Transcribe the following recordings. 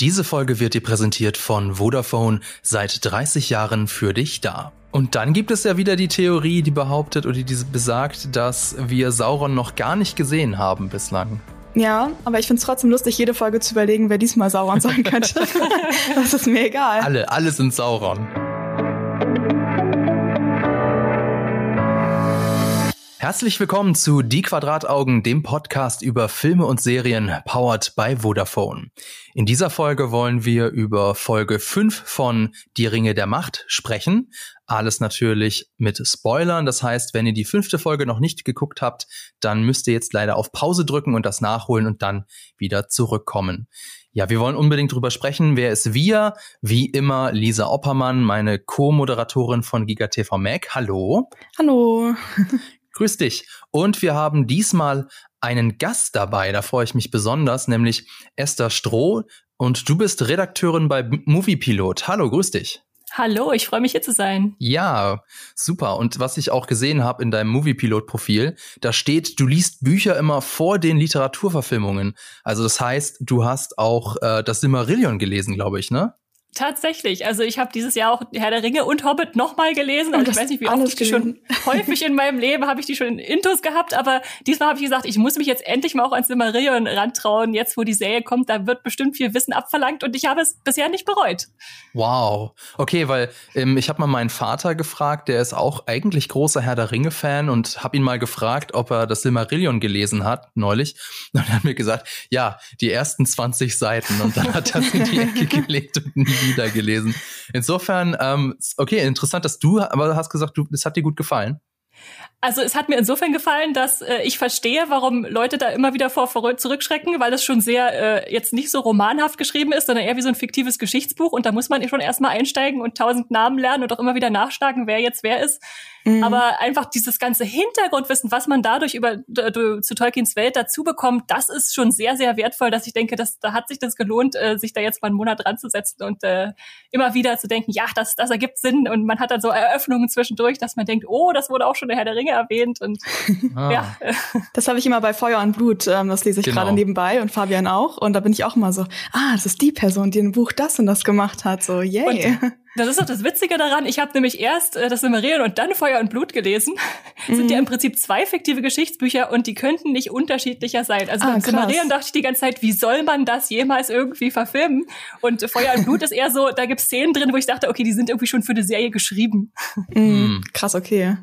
Diese Folge wird dir präsentiert von Vodafone, seit 30 Jahren für dich da. Und dann gibt es ja wieder die Theorie, die behauptet oder die besagt, dass wir Sauron noch gar nicht gesehen haben bislang. Ja, aber ich finde es trotzdem lustig, jede Folge zu überlegen, wer diesmal Sauron sein könnte. das ist mir egal. Alle, alle sind Sauron. Herzlich willkommen zu Die Quadrataugen, dem Podcast über Filme und Serien, powered by Vodafone. In dieser Folge wollen wir über Folge 5 von Die Ringe der Macht sprechen. Alles natürlich mit Spoilern. Das heißt, wenn ihr die fünfte Folge noch nicht geguckt habt, dann müsst ihr jetzt leider auf Pause drücken und das nachholen und dann wieder zurückkommen. Ja, wir wollen unbedingt drüber sprechen. Wer ist wir? Wie immer Lisa Oppermann, meine Co-Moderatorin von GigaTV Mac. Hallo. Hallo. Grüß dich. Und wir haben diesmal einen Gast dabei, da freue ich mich besonders, nämlich Esther Stroh. Und du bist Redakteurin bei Moviepilot. Hallo, grüß dich. Hallo, ich freue mich hier zu sein. Ja, super. Und was ich auch gesehen habe in deinem Moviepilot-Profil, da steht, du liest Bücher immer vor den Literaturverfilmungen. Also das heißt, du hast auch äh, das Silmarillion gelesen, glaube ich, ne? Tatsächlich. Also ich habe dieses Jahr auch Herr der Ringe und Hobbit nochmal gelesen. Und, ich weiß nicht, wie oft ich die schon häufig in meinem Leben habe ich die schon in Intus gehabt, aber diesmal habe ich gesagt, ich muss mich jetzt endlich mal auch ans Silmarillion rantrauen. Jetzt, wo die Serie kommt, da wird bestimmt viel Wissen abverlangt und ich habe es bisher nicht bereut. Wow. Okay, weil ähm, ich habe mal meinen Vater gefragt, der ist auch eigentlich großer Herr der Ringe-Fan und habe ihn mal gefragt, ob er das Silmarillion gelesen hat, neulich. Und er hat mir gesagt, ja, die ersten 20 Seiten. Und dann hat er es in die Ecke gelegt und nie wieder gelesen. Insofern, ähm, okay, interessant, dass du, aber hast gesagt, du, das hat dir gut gefallen. Also es hat mir insofern gefallen, dass äh, ich verstehe, warum Leute da immer wieder vor, vor zurückschrecken, weil das schon sehr äh, jetzt nicht so romanhaft geschrieben ist, sondern eher wie so ein fiktives Geschichtsbuch und da muss man schon erstmal einsteigen und tausend Namen lernen und auch immer wieder nachschlagen, wer jetzt wer ist. Mhm. Aber einfach dieses ganze Hintergrundwissen, was man dadurch über zu Tolkiens Welt dazu bekommt, das ist schon sehr, sehr wertvoll, dass ich denke, dass da hat sich das gelohnt, äh, sich da jetzt mal einen Monat dran zu setzen und äh, immer wieder zu denken, ja, das, das ergibt Sinn. Und man hat dann so Eröffnungen zwischendurch, dass man denkt, oh, das wurde auch schon der Herr der Ringe erwähnt. Und ah. ja. Das habe ich immer bei Feuer und Blut, ähm, das lese ich genau. gerade nebenbei und Fabian auch. Und da bin ich auch immer so, ah, das ist die Person, die im Buch das und das gemacht hat. So, yay. Und das ist auch das Witzige daran. Ich habe nämlich erst äh, das Silmarillion und dann Feuer und Blut gelesen. Mhm. Sind ja im Prinzip zwei fiktive Geschichtsbücher und die könnten nicht unterschiedlicher sein. Also ah, beim Silmarillion dachte ich die ganze Zeit, wie soll man das jemals irgendwie verfilmen? Und Feuer und Blut ist eher so, da gibt's Szenen drin, wo ich dachte, okay, die sind irgendwie schon für eine Serie geschrieben. Mhm. Krass, okay.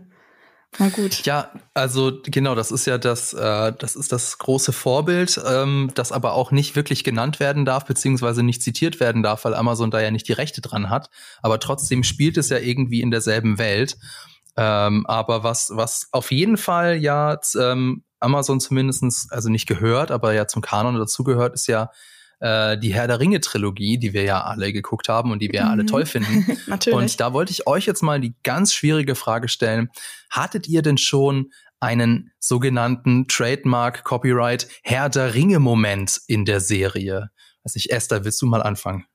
Na gut. Ja, also genau, das ist ja das, äh, das ist das große Vorbild, ähm, das aber auch nicht wirklich genannt werden darf, beziehungsweise nicht zitiert werden darf, weil Amazon da ja nicht die Rechte dran hat. Aber trotzdem spielt es ja irgendwie in derselben Welt. Ähm, aber was, was auf jeden Fall ja ähm, Amazon zumindestens, also nicht gehört, aber ja zum Kanon dazugehört, ist ja äh, die Herr der Ringe Trilogie, die wir ja alle geguckt haben und die wir mhm. alle toll finden. Natürlich. Und da wollte ich euch jetzt mal die ganz schwierige Frage stellen. Hattet ihr denn schon einen sogenannten Trademark Copyright Herr der Ringe Moment in der Serie? Weiß nicht, Esther, willst du mal anfangen?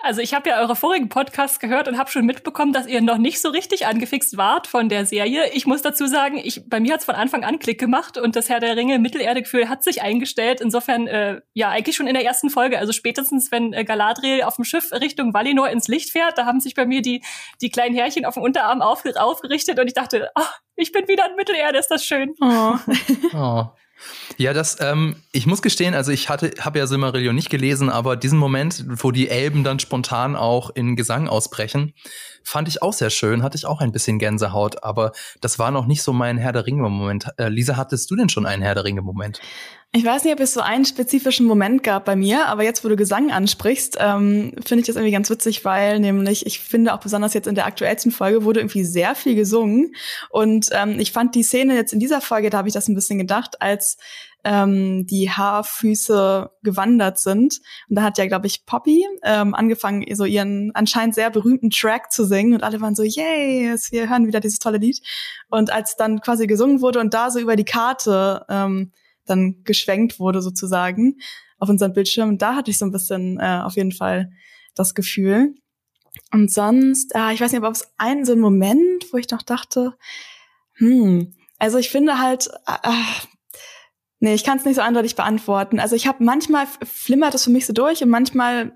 Also ich habe ja eure vorigen Podcasts gehört und habe schon mitbekommen, dass ihr noch nicht so richtig angefixt wart von der Serie. Ich muss dazu sagen, ich, bei mir hat's von Anfang an Klick gemacht und das Herr der Ringe Mittelerde-Gefühl hat sich eingestellt. Insofern, äh, ja, eigentlich schon in der ersten Folge. Also spätestens, wenn äh, Galadriel auf dem Schiff Richtung Valinor ins Licht fährt, da haben sich bei mir die, die kleinen Härchen auf dem Unterarm aufge aufgerichtet und ich dachte, ach, ich bin wieder in Mittelerde, ist das schön. Oh. oh. Ja, das, ähm, ich muss gestehen, also ich hatte, habe ja Silmarillion nicht gelesen, aber diesen Moment, wo die Elben dann spontan auch in Gesang ausbrechen, fand ich auch sehr schön, hatte ich auch ein bisschen Gänsehaut, aber das war noch nicht so mein Herr der Ringe-Moment. Äh, Lisa, hattest du denn schon einen Herr der Ringe-Moment? Ich weiß nicht, ob es so einen spezifischen Moment gab bei mir, aber jetzt, wo du Gesang ansprichst, ähm, finde ich das irgendwie ganz witzig, weil nämlich, ich finde auch besonders jetzt in der aktuellsten Folge wurde irgendwie sehr viel gesungen. Und ähm, ich fand die Szene jetzt in dieser Folge, da habe ich das ein bisschen gedacht, als ähm, die Haarfüße gewandert sind. Und da hat ja, glaube ich, Poppy ähm, angefangen, so ihren anscheinend sehr berühmten Track zu singen. Und alle waren so, yay, wir hören wieder dieses tolle Lied. Und als dann quasi gesungen wurde und da so über die Karte ähm, dann geschwenkt wurde sozusagen auf unseren Bildschirm. Da hatte ich so ein bisschen äh, auf jeden Fall das Gefühl. Und sonst, äh, ich weiß nicht, ob es einen so einen Moment, wo ich noch dachte, hm, also ich finde halt, äh, nee, ich kann es nicht so eindeutig beantworten. Also ich habe manchmal flimmert es für mich so durch und manchmal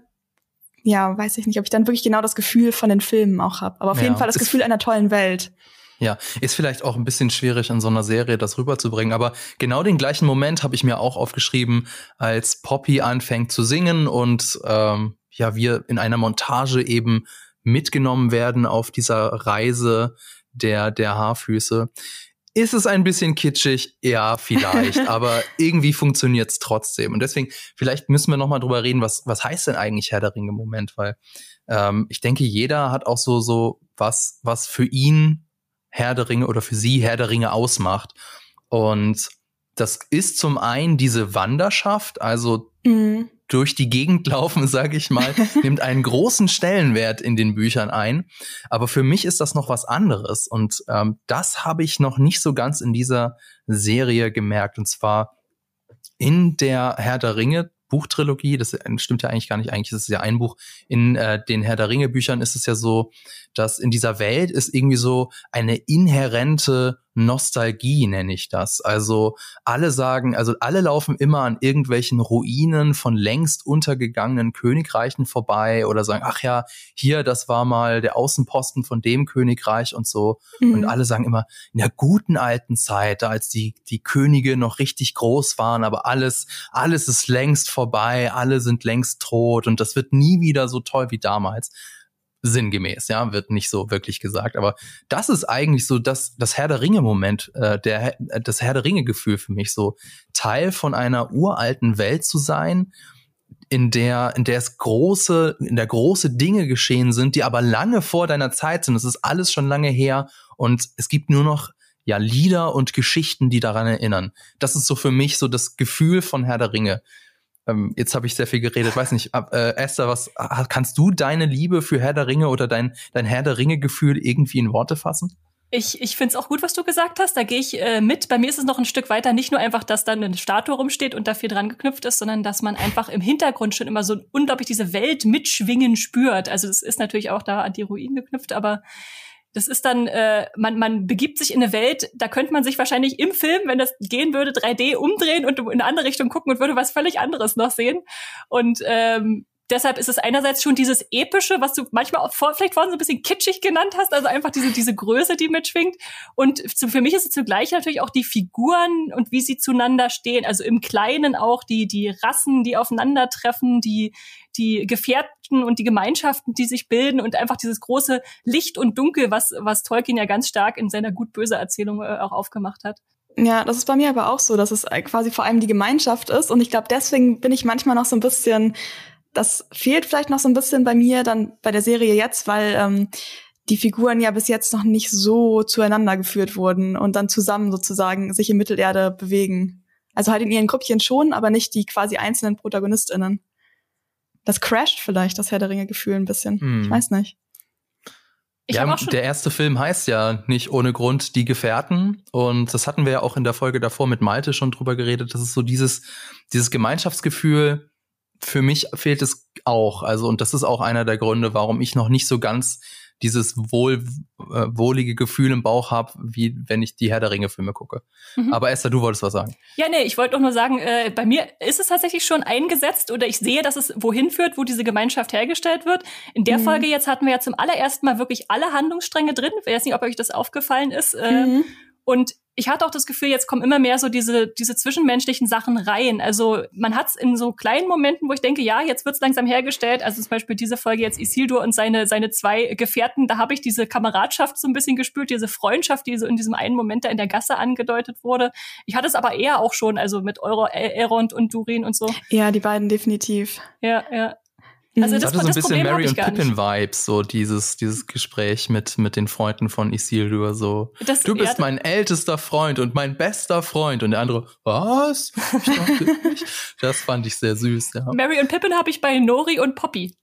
ja, weiß ich nicht, ob ich dann wirklich genau das Gefühl von den Filmen auch habe. Aber auf ja, jeden Fall das Gefühl einer tollen Welt. Ja, ist vielleicht auch ein bisschen schwierig in so einer Serie das rüberzubringen, aber genau den gleichen Moment habe ich mir auch aufgeschrieben, als Poppy anfängt zu singen und ähm, ja, wir in einer Montage eben mitgenommen werden auf dieser Reise der, der Haarfüße. Ist es ein bisschen kitschig? Ja, vielleicht, aber irgendwie funktioniert's trotzdem. Und deswegen, vielleicht müssen wir noch mal drüber reden, was, was heißt denn eigentlich Herr der Ringe im Moment? Weil ähm, ich denke, jeder hat auch so, so was, was für ihn Herr der Ringe oder für sie Herr der Ringe ausmacht. Und das ist zum einen diese Wanderschaft, also mhm durch die Gegend laufen, sage ich mal, nimmt einen großen Stellenwert in den Büchern ein. Aber für mich ist das noch was anderes. Und ähm, das habe ich noch nicht so ganz in dieser Serie gemerkt. Und zwar in der Herr der Ringe Buchtrilogie, das stimmt ja eigentlich gar nicht, eigentlich ist es ja ein Buch. In äh, den Herr der Ringe Büchern ist es ja so, dass in dieser Welt ist irgendwie so eine inhärente Nostalgie nenne ich das. Also alle sagen, also alle laufen immer an irgendwelchen Ruinen von längst untergegangenen Königreichen vorbei oder sagen, ach ja, hier, das war mal der Außenposten von dem Königreich und so. Mhm. Und alle sagen immer, in der guten alten Zeit, da als die, die Könige noch richtig groß waren, aber alles, alles ist längst vorbei, alle sind längst tot und das wird nie wieder so toll wie damals sinngemäß, ja, wird nicht so wirklich gesagt. Aber das ist eigentlich so das, das Herr der Ringe-Moment, äh, der, das Herr der Ringe-Gefühl für mich, so Teil von einer uralten Welt zu sein, in der, in der es große, in der große Dinge geschehen sind, die aber lange vor deiner Zeit sind. Es ist alles schon lange her und es gibt nur noch ja Lieder und Geschichten, die daran erinnern. Das ist so für mich so das Gefühl von Herr der Ringe. Ähm, jetzt habe ich sehr viel geredet. Weiß nicht, äh, Esther, was kannst du deine Liebe für Herr der Ringe oder dein, dein Herr der Ringe-Gefühl irgendwie in Worte fassen? Ich, ich finde es auch gut, was du gesagt hast. Da gehe ich äh, mit. Bei mir ist es noch ein Stück weiter. Nicht nur einfach, dass dann eine Statue rumsteht und da viel dran geknüpft ist, sondern dass man einfach im Hintergrund schon immer so unglaublich diese Welt mitschwingen spürt. Also es ist natürlich auch da an die Ruinen geknüpft, aber das ist dann, äh, man, man begibt sich in eine Welt, da könnte man sich wahrscheinlich im Film, wenn das gehen würde, 3D umdrehen und in eine andere Richtung gucken und würde was völlig anderes noch sehen. Und ähm, deshalb ist es einerseits schon dieses epische, was du manchmal auch vor, vielleicht vorhin so ein bisschen kitschig genannt hast, also einfach diese diese Größe, die mitschwingt. Und zu, für mich ist es zugleich natürlich auch die Figuren und wie sie zueinander stehen, also im Kleinen auch die die Rassen, die aufeinandertreffen, die die Gefährten und die Gemeinschaften, die sich bilden und einfach dieses große Licht und Dunkel, was was Tolkien ja ganz stark in seiner gut böse Erzählung äh, auch aufgemacht hat. Ja, das ist bei mir aber auch so, dass es quasi vor allem die Gemeinschaft ist. Und ich glaube, deswegen bin ich manchmal noch so ein bisschen das fehlt vielleicht noch so ein bisschen bei mir dann bei der Serie jetzt, weil ähm, die Figuren ja bis jetzt noch nicht so zueinander geführt wurden und dann zusammen sozusagen sich in Mittelerde bewegen. Also halt in ihren Gruppchen schon, aber nicht die quasi einzelnen ProtagonistInnen. Das crasht vielleicht das Herr der Ringe-Gefühl ein bisschen. Hm. Ich weiß nicht. Ich ja, der erste Film heißt ja nicht ohne Grund Die Gefährten. Und das hatten wir ja auch in der Folge davor mit Malte schon drüber geredet. Das ist so dieses, dieses Gemeinschaftsgefühl, für mich fehlt es auch. Also, und das ist auch einer der Gründe, warum ich noch nicht so ganz dieses wohl, äh, wohlige Gefühl im Bauch habe, wie wenn ich die Herr der Ringe-Filme gucke. Mhm. Aber Esther, du wolltest was sagen. Ja, nee, ich wollte doch nur sagen, äh, bei mir ist es tatsächlich schon eingesetzt oder ich sehe, dass es wohin führt, wo diese Gemeinschaft hergestellt wird. In der mhm. Folge jetzt hatten wir ja zum allerersten Mal wirklich alle Handlungsstränge drin. Ich weiß nicht, ob euch das aufgefallen ist. Äh, mhm. Und ich hatte auch das Gefühl, jetzt kommen immer mehr so diese, diese zwischenmenschlichen Sachen rein. Also man hat es in so kleinen Momenten, wo ich denke, ja, jetzt wird's langsam hergestellt. Also zum Beispiel diese Folge jetzt Isildur und seine, seine zwei Gefährten, da habe ich diese Kameradschaft so ein bisschen gespürt, diese Freundschaft, die so in diesem einen Moment da in der Gasse angedeutet wurde. Ich hatte es aber eher auch schon, also mit Euro, Elrond und Durin und so. Ja, die beiden definitiv. Ja, ja. Also das, das hatte so ein bisschen Mary und Pippin Vibes, so dieses dieses Gespräch mit mit den Freunden von Isildur so. Das, du bist ja, mein ältester Freund und mein bester Freund und der andere was? Ich dachte nicht. Das fand ich sehr süß. Ja. Mary und Pippin habe ich bei Nori und Poppy.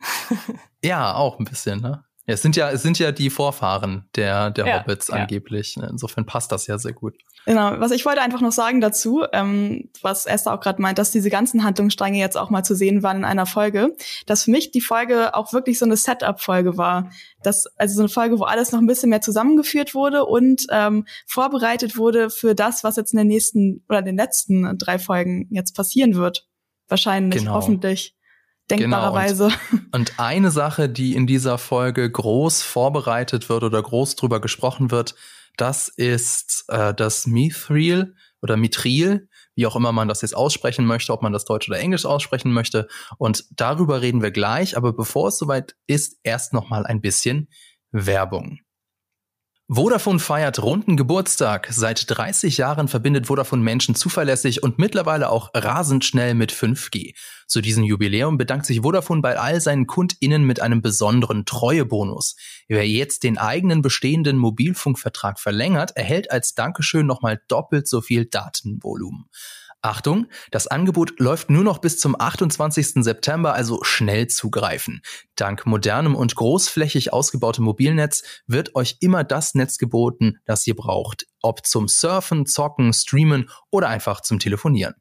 ja, auch ein bisschen, ne? Ja, es sind ja, es sind ja die Vorfahren der, der ja, Hobbits ja. angeblich. Ne? Insofern passt das ja sehr gut. Genau, was ich wollte einfach noch sagen dazu, ähm, was Esther auch gerade meint, dass diese ganzen Handlungsstränge jetzt auch mal zu sehen waren in einer Folge, dass für mich die Folge auch wirklich so eine Setup-Folge war. Das, also so eine Folge, wo alles noch ein bisschen mehr zusammengeführt wurde und ähm, vorbereitet wurde für das, was jetzt in den nächsten oder den letzten drei Folgen jetzt passieren wird. Wahrscheinlich, genau. hoffentlich, denkbarerweise. Genau. Und eine Sache, die in dieser Folge groß vorbereitet wird oder groß drüber gesprochen wird, das ist äh, das Mithril oder Mithril, wie auch immer man das jetzt aussprechen möchte, ob man das Deutsch oder Englisch aussprechen möchte. Und darüber reden wir gleich. Aber bevor es soweit ist, erst noch mal ein bisschen Werbung. Vodafone feiert runden Geburtstag. Seit 30 Jahren verbindet Vodafone Menschen zuverlässig und mittlerweile auch rasend schnell mit 5G. Zu diesem Jubiläum bedankt sich Vodafone bei all seinen KundInnen mit einem besonderen Treuebonus. Wer jetzt den eigenen bestehenden Mobilfunkvertrag verlängert, erhält als Dankeschön nochmal doppelt so viel Datenvolumen. Achtung, das Angebot läuft nur noch bis zum 28. September, also schnell zugreifen. Dank modernem und großflächig ausgebautem Mobilnetz wird euch immer das Netz geboten, das ihr braucht. Ob zum Surfen, Zocken, Streamen oder einfach zum Telefonieren.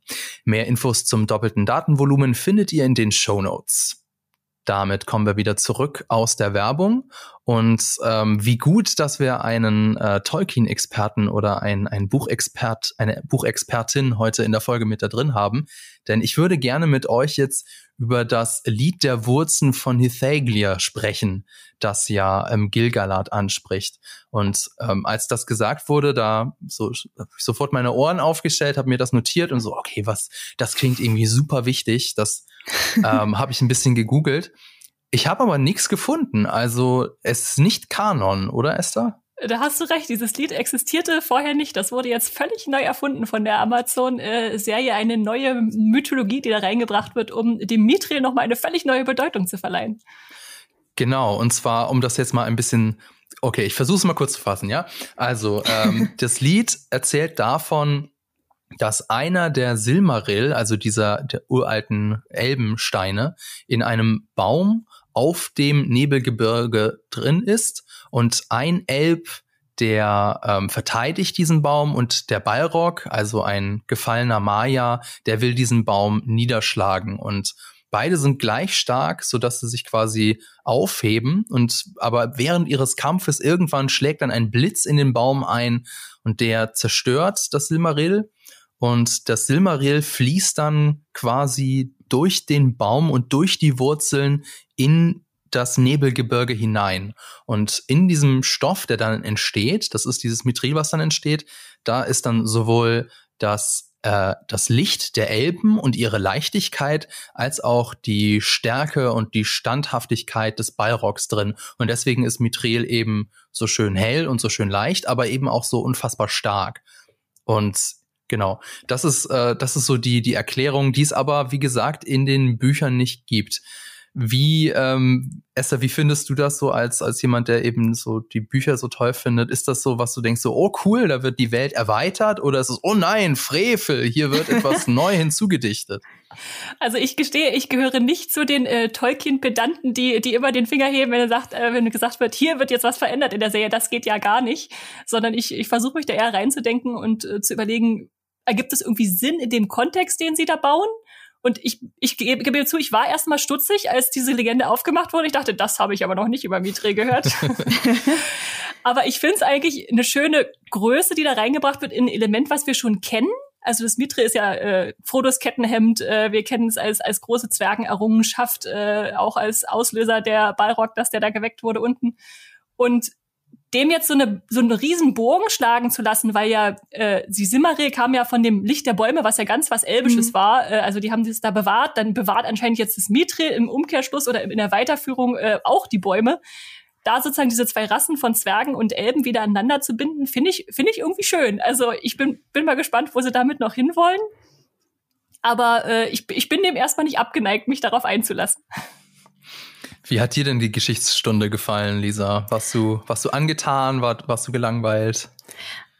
Mehr Infos zum doppelten Datenvolumen findet ihr in den Show Notes. Damit kommen wir wieder zurück aus der Werbung und ähm, wie gut, dass wir einen äh, Tolkien-Experten oder ein, ein Buchexpert, eine Buchexpertin heute in der Folge mit da drin haben. Denn ich würde gerne mit euch jetzt über das Lied der Wurzen von Hithaglia sprechen, das ja ähm, Gilgalad anspricht. Und ähm, als das gesagt wurde, da so sofort meine Ohren aufgestellt, habe mir das notiert und so, okay, was, das klingt irgendwie super wichtig. Das ähm, habe ich ein bisschen gegoogelt. Ich habe aber nichts gefunden. Also es ist nicht Kanon, oder Esther? Da hast du recht, dieses Lied existierte vorher nicht. Das wurde jetzt völlig neu erfunden von der Amazon-Serie. Eine neue Mythologie, die da reingebracht wird, um dem Mithril nochmal eine völlig neue Bedeutung zu verleihen. Genau, und zwar, um das jetzt mal ein bisschen, okay, ich versuche es mal kurz zu fassen, ja. Also, ähm, das Lied erzählt davon, dass einer der Silmaril, also dieser der uralten Elbensteine, in einem Baum auf dem Nebelgebirge drin ist und ein Elb, der ähm, verteidigt diesen Baum und der Balrog, also ein gefallener Maya, der will diesen Baum niederschlagen. Und beide sind gleich stark, so dass sie sich quasi aufheben. Und aber während ihres Kampfes irgendwann schlägt dann ein Blitz in den Baum ein und der zerstört das Silmaril und das Silmaril fließt dann quasi durch den Baum und durch die Wurzeln in das Nebelgebirge hinein. Und in diesem Stoff, der dann entsteht, das ist dieses Mithril, was dann entsteht, da ist dann sowohl das, äh, das Licht der Elben und ihre Leichtigkeit, als auch die Stärke und die Standhaftigkeit des Balrogs drin. Und deswegen ist Mithril eben so schön hell und so schön leicht, aber eben auch so unfassbar stark. Und Genau, das ist äh, das ist so die die Erklärung, die es aber wie gesagt in den Büchern nicht gibt. Wie ähm, Esther, wie findest du das so als als jemand, der eben so die Bücher so toll findet? Ist das so, was du denkst, so oh cool, da wird die Welt erweitert, oder ist es oh nein, Frevel, hier wird etwas neu hinzugedichtet? Also ich gestehe, ich gehöre nicht zu den äh, Tolkien-Pedanten, die, die immer den Finger heben, wenn er sagt, äh, wenn gesagt wird, hier wird jetzt was verändert in der Serie, das geht ja gar nicht. Sondern ich, ich versuche mich da eher reinzudenken und äh, zu überlegen, ergibt es irgendwie Sinn in dem Kontext, den sie da bauen? Und ich, ich gebe, gebe zu, ich war erstmal stutzig, als diese Legende aufgemacht wurde. Ich dachte, das habe ich aber noch nicht über Mitre gehört. aber ich finde es eigentlich eine schöne Größe, die da reingebracht wird in ein Element, was wir schon kennen. Also das Mitre ist ja äh, Frodos Kettenhemd. Äh, wir kennen es als, als große Zwergenerrungenschaft, äh, auch als Auslöser der Balrog, dass der da geweckt wurde unten. Und dem jetzt so eine so einen riesen Bogen schlagen zu lassen, weil ja äh, sie Simmeril kam ja von dem Licht der Bäume, was ja ganz was Elbisches mhm. war. Äh, also die haben das da bewahrt, dann bewahrt anscheinend jetzt das Mithril im Umkehrschluss oder in der Weiterführung äh, auch die Bäume. Da sozusagen diese zwei Rassen von Zwergen und Elben wieder aneinander zu binden, finde ich finde ich irgendwie schön. Also ich bin bin mal gespannt, wo sie damit noch hinwollen. Aber äh, ich, ich bin dem erstmal nicht abgeneigt, mich darauf einzulassen. Wie hat dir denn die Geschichtsstunde gefallen, Lisa? Warst du, warst du angetan? War, warst du gelangweilt?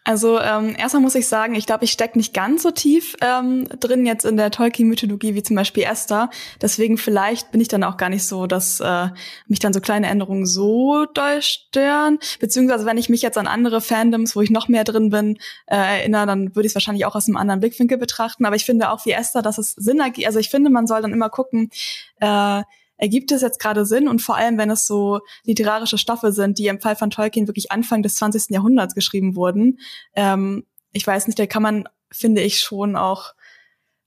Also ähm, erstmal muss ich sagen, ich glaube, ich stecke nicht ganz so tief ähm, drin jetzt in der Tolkien-Mythologie wie zum Beispiel Esther. Deswegen vielleicht bin ich dann auch gar nicht so, dass äh, mich dann so kleine Änderungen so doll stören. Beziehungsweise wenn ich mich jetzt an andere Fandoms, wo ich noch mehr drin bin, äh, erinnere, dann würde ich es wahrscheinlich auch aus einem anderen Blickwinkel betrachten. Aber ich finde auch wie Esther, dass es Sinn ergibt. Also ich finde, man soll dann immer gucken, äh, ergibt es jetzt gerade Sinn und vor allem, wenn es so literarische Stoffe sind, die im Fall von Tolkien wirklich Anfang des 20. Jahrhunderts geschrieben wurden. Ähm, ich weiß nicht, da kann man, finde ich, schon auch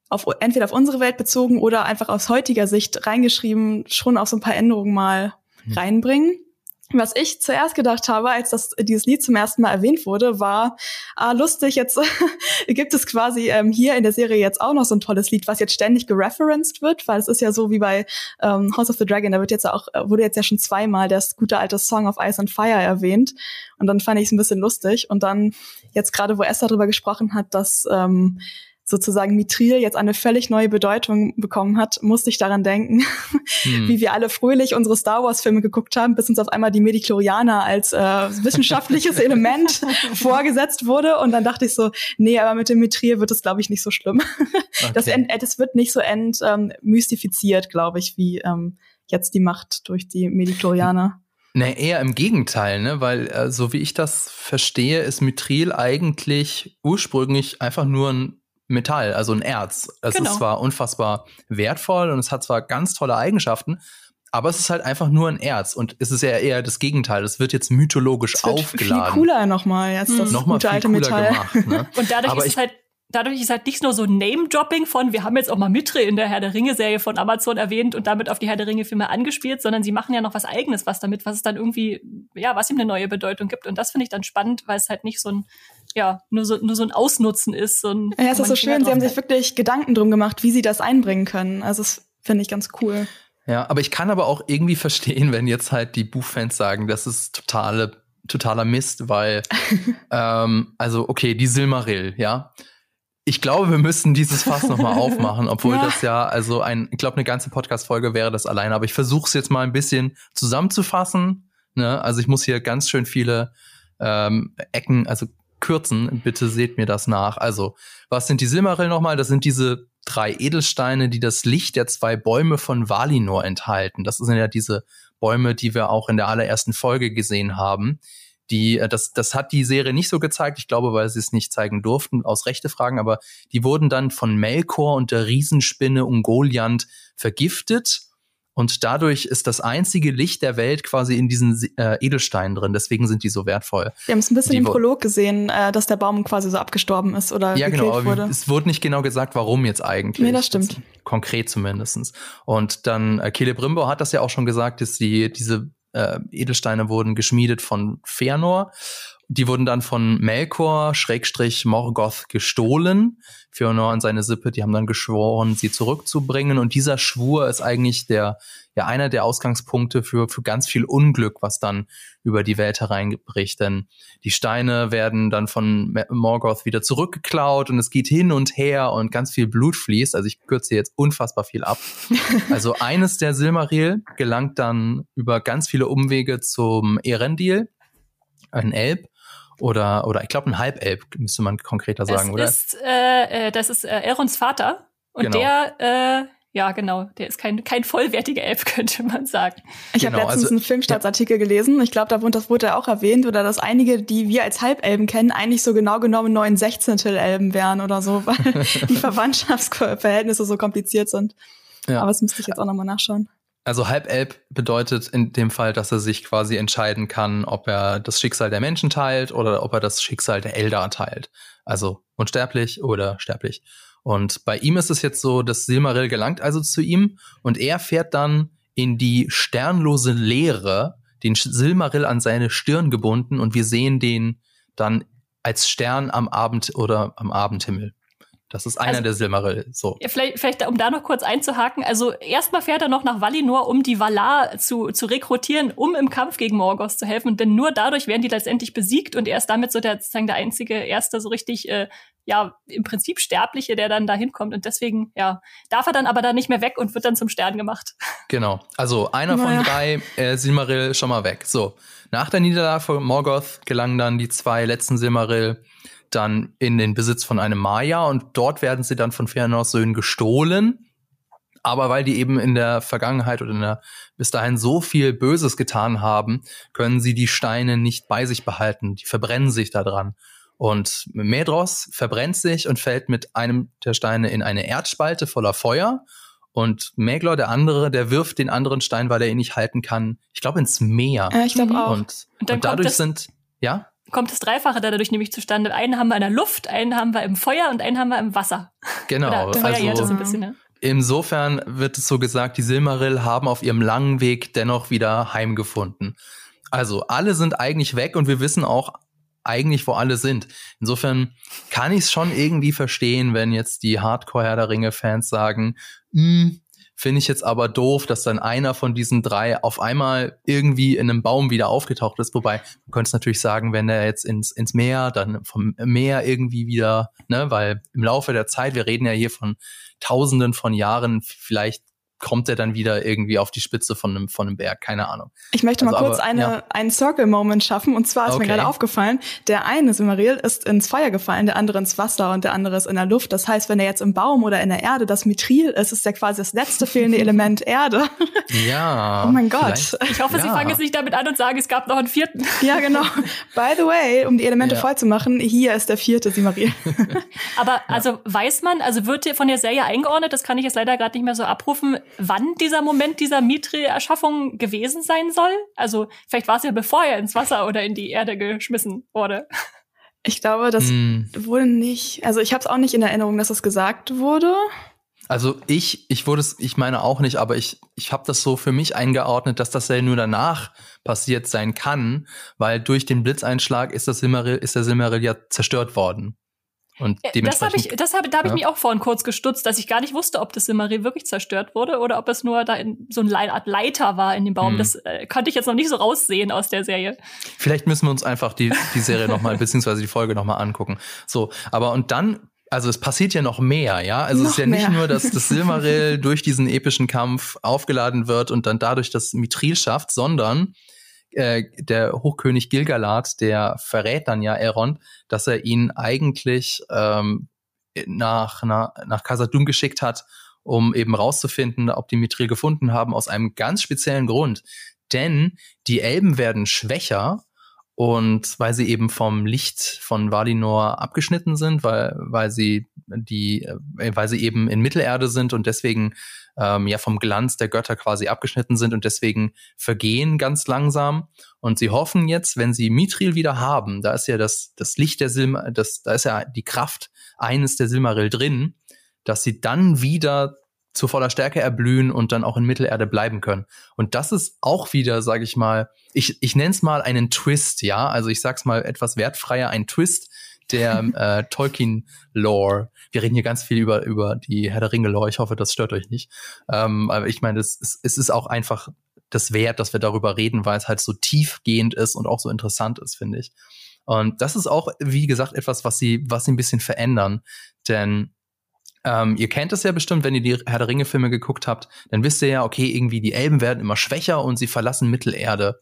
auf entweder auf unsere Welt bezogen oder einfach aus heutiger Sicht reingeschrieben, schon auf so ein paar Änderungen mal hm. reinbringen. Was ich zuerst gedacht habe, als das, dieses Lied zum ersten Mal erwähnt wurde, war, ah, lustig, jetzt gibt es quasi ähm, hier in der Serie jetzt auch noch so ein tolles Lied, was jetzt ständig gereferenced wird, weil es ist ja so wie bei ähm, House of the Dragon, da wird jetzt auch, äh, wurde jetzt ja schon zweimal das gute alte Song of Ice and Fire erwähnt. Und dann fand ich es ein bisschen lustig. Und dann, jetzt gerade, wo Esther darüber gesprochen hat, dass ähm, sozusagen Mithril jetzt eine völlig neue Bedeutung bekommen hat, musste ich daran denken, hm. wie wir alle fröhlich unsere Star Wars Filme geguckt haben, bis uns auf einmal die Mediklorianer als äh, wissenschaftliches Element vorgesetzt wurde und dann dachte ich so, nee, aber mit dem Mithril wird es glaube ich nicht so schlimm. Okay. Das, ent, das wird nicht so entmystifiziert, ähm, glaube ich, wie ähm, jetzt die Macht durch die Mediklorianer. Nee, eher im Gegenteil, ne? Weil äh, so wie ich das verstehe, ist Mithril eigentlich ursprünglich einfach nur ein Metall, also ein Erz. Es genau. ist zwar unfassbar wertvoll und es hat zwar ganz tolle Eigenschaften, aber es ist halt einfach nur ein Erz und es ist ja eher das Gegenteil. Es wird jetzt mythologisch es wird aufgeladen. Viel cooler nochmal jetzt das nochmal gute alte Metall. Gemacht, ne? Und dadurch aber ist es halt dadurch ist halt nicht nur so Name-Dropping von, wir haben jetzt auch mal Mitre in der Herr der Ringe-Serie von Amazon erwähnt und damit auf die Herr der Ringe-Filme angespielt, sondern sie machen ja noch was Eigenes was damit, was es dann irgendwie, ja, was ihm eine neue Bedeutung gibt. Und das finde ich dann spannend, weil es halt nicht so ein ja, nur so, nur so ein Ausnutzen ist. So ein, ja, es ist so schön. Sie haben sich wirklich Gedanken drum gemacht, wie sie das einbringen können. Also, das finde ich ganz cool. Ja, aber ich kann aber auch irgendwie verstehen, wenn jetzt halt die Buchfans sagen, das ist totale, totaler Mist, weil, ähm, also, okay, die Silmaril, ja. Ich glaube, wir müssen dieses Fass nochmal aufmachen, obwohl ja. das ja, also ein, ich glaube, eine ganze Podcast-Folge wäre das alleine, aber ich versuche es jetzt mal ein bisschen zusammenzufassen. Ne? Also ich muss hier ganz schön viele ähm, Ecken, also kürzen. Bitte seht mir das nach. Also, was sind die Silmaril nochmal? Das sind diese drei Edelsteine, die das Licht der zwei Bäume von Valinor enthalten. Das sind ja diese Bäume, die wir auch in der allerersten Folge gesehen haben. Die, äh, das, das hat die Serie nicht so gezeigt, ich glaube, weil sie es nicht zeigen durften, aus Rechtefragen, aber die wurden dann von Melkor und der Riesenspinne Ungoliant vergiftet und dadurch ist das einzige Licht der Welt quasi in diesen äh, Edelsteinen drin. Deswegen sind die so wertvoll. Wir haben es ein bisschen die im Prolog gesehen, äh, dass der Baum quasi so abgestorben ist oder Ja, genau. Aber wurde. Es wurde nicht genau gesagt, warum jetzt eigentlich. Nee, das stimmt. Das, konkret zumindestens. Und dann äh, Celebrimbo hat das ja auch schon gesagt, dass die, diese äh, Edelsteine wurden geschmiedet von Fëanor die wurden dann von Melkor, Schrägstrich Morgoth, gestohlen. Fionor und seine Sippe, die haben dann geschworen, sie zurückzubringen. Und dieser Schwur ist eigentlich der, ja, einer der Ausgangspunkte für, für ganz viel Unglück, was dann über die Welt hereinbricht. Denn die Steine werden dann von Morgoth wieder zurückgeklaut und es geht hin und her und ganz viel Blut fließt. Also ich kürze jetzt unfassbar viel ab. Also eines der Silmaril gelangt dann über ganz viele Umwege zum Erendil, ein Elb oder, oder ich glaube, ein Halbelb müsste man konkreter sagen, es oder? Ist, äh, äh, das ist äh, Elrons Vater. Und genau. der, äh, ja, genau, der ist kein, kein vollwertiger Elb, könnte man sagen. Ich genau, habe letztens also, einen Filmstartsartikel ja. gelesen. Ich glaube, da wurde, das wurde ja auch erwähnt, oder dass einige, die wir als Halbelben kennen, eigentlich so genau genommen neun Sechzehntel-Elben wären oder so, weil die Verwandtschaftsverhältnisse so kompliziert sind. Ja. Aber das müsste ich jetzt auch nochmal nachschauen. Also Halbelb bedeutet in dem Fall, dass er sich quasi entscheiden kann, ob er das Schicksal der Menschen teilt oder ob er das Schicksal der Eldar teilt. Also unsterblich oder sterblich. Und bei ihm ist es jetzt so, dass Silmaril gelangt also zu ihm und er fährt dann in die sternlose Leere, den Silmaril an seine Stirn gebunden und wir sehen den dann als Stern am Abend oder am Abendhimmel. Das ist einer also, der Silmaril. So. Ja, vielleicht, vielleicht, um da noch kurz einzuhaken. Also erstmal fährt er noch nach Valinor, um die Valar zu, zu rekrutieren, um im Kampf gegen Morgoth zu helfen. Denn nur dadurch werden die letztendlich besiegt und er ist damit so der, sozusagen der einzige, erste so richtig, äh, ja, im Prinzip Sterbliche, der dann da hinkommt. Und deswegen, ja, darf er dann aber da nicht mehr weg und wird dann zum Stern gemacht. Genau. Also einer von naja. drei äh, Silmaril schon mal weg. So. Nach der Niederlage von Morgoth gelangen dann die zwei letzten Silmaril dann in den Besitz von einem Maya und dort werden sie dann von Fëanors Söhnen gestohlen. Aber weil die eben in der Vergangenheit oder in der, bis dahin so viel Böses getan haben, können sie die Steine nicht bei sich behalten. Die verbrennen sich da dran. Und Medros verbrennt sich und fällt mit einem der Steine in eine Erdspalte voller Feuer. Und Meglor, der andere, der wirft den anderen Stein, weil er ihn nicht halten kann, ich glaube ins Meer. Ja, ich glaube auch. Und, und, und dadurch sind, ja? Kommt das Dreifache dadurch nämlich zustande. Einen haben wir in der Luft, einen haben wir im Feuer und einen haben wir im Wasser. Genau. Oder also, so ein bisschen, ne? Insofern wird es so gesagt, die Silmaril haben auf ihrem langen Weg dennoch wieder heimgefunden. Also alle sind eigentlich weg und wir wissen auch eigentlich, wo alle sind. Insofern kann ich es schon irgendwie verstehen, wenn jetzt die Hardcore-Herr der Ringe-Fans sagen, hm, finde ich jetzt aber doof, dass dann einer von diesen drei auf einmal irgendwie in einem Baum wieder aufgetaucht ist. Wobei, man könnte es natürlich sagen, wenn er jetzt ins, ins Meer, dann vom Meer irgendwie wieder, ne, weil im Laufe der Zeit, wir reden ja hier von Tausenden von Jahren, vielleicht kommt er dann wieder irgendwie auf die Spitze von einem, von einem Berg, keine Ahnung. Ich möchte mal also, kurz aber, eine, ja. einen Circle-Moment schaffen. Und zwar ist okay. mir gerade aufgefallen, der eine Silmaril ist ins Feuer gefallen, der andere ins Wasser und der andere ist in der Luft. Das heißt, wenn er jetzt im Baum oder in der Erde das Mithril ist, ist ja quasi das letzte fehlende Element Erde. Ja. oh mein Gott. Ich hoffe, ja. Sie fangen jetzt nicht damit an und sagen, es gab noch einen vierten. Ja, genau. By the way, um die Elemente ja. voll zu machen, hier ist der vierte Silmaril. aber also weiß man, also wird von der Serie eingeordnet, das kann ich jetzt leider gerade nicht mehr so abrufen, wann dieser Moment dieser Mithril-Erschaffung gewesen sein soll? Also vielleicht war es ja bevor er ins Wasser oder in die Erde geschmissen wurde. Ich glaube, das hm. wurde nicht. Also ich habe es auch nicht in Erinnerung, dass das gesagt wurde. Also ich, ich wurde es, ich meine auch nicht, aber ich, ich habe das so für mich eingeordnet, dass das ja nur danach passiert sein kann, weil durch den Blitzeinschlag ist das Silmaril, ist der Silmaril ja zerstört worden. Und das habe ich, das habe, da habe ja. ich mich auch vorhin kurz gestutzt, dass ich gar nicht wusste, ob das Silmaril wirklich zerstört wurde oder ob es nur da in, so eine Art Leiter war in dem Baum. Hm. Das äh, konnte ich jetzt noch nicht so raussehen aus der Serie. Vielleicht müssen wir uns einfach die, die Serie nochmal, beziehungsweise die Folge nochmal angucken. So, aber und dann also es passiert ja noch mehr, ja. Also noch es ist ja mehr. nicht nur, dass das Silmaril durch diesen epischen Kampf aufgeladen wird und dann dadurch das Mithril schafft, sondern äh, der Hochkönig Gilgalad, der verrät dann ja Elrond, dass er ihn eigentlich ähm, nach, nach, nach Casadum geschickt hat, um eben rauszufinden, ob die Mithril gefunden haben, aus einem ganz speziellen Grund. Denn die Elben werden schwächer und weil sie eben vom Licht von Valinor abgeschnitten sind, weil, weil sie die, äh, weil sie eben in Mittelerde sind und deswegen ähm, ja vom Glanz der Götter quasi abgeschnitten sind und deswegen vergehen ganz langsam. Und sie hoffen jetzt, wenn sie Mithril wieder haben, da ist ja das, das Licht der Silmar, das, da ist ja die Kraft eines der Silmaril drin, dass sie dann wieder zu voller Stärke erblühen und dann auch in Mittelerde bleiben können. Und das ist auch wieder, sage ich mal, ich, ich nenne es mal einen Twist, ja. Also ich sag's mal etwas wertfreier, ein Twist der äh, Tolkien-Lore. Wir reden hier ganz viel über, über die Herr der Ringe-Lore. Ich hoffe, das stört euch nicht. Ähm, aber ich meine, es, es, ist auch einfach das Wert, dass wir darüber reden, weil es halt so tiefgehend ist und auch so interessant ist, finde ich. Und das ist auch, wie gesagt, etwas, was sie, was sie ein bisschen verändern. Denn ähm, ihr kennt es ja bestimmt, wenn ihr die Herr der Ringe-Filme geguckt habt, dann wisst ihr ja, okay, irgendwie die Elben werden immer schwächer und sie verlassen Mittelerde.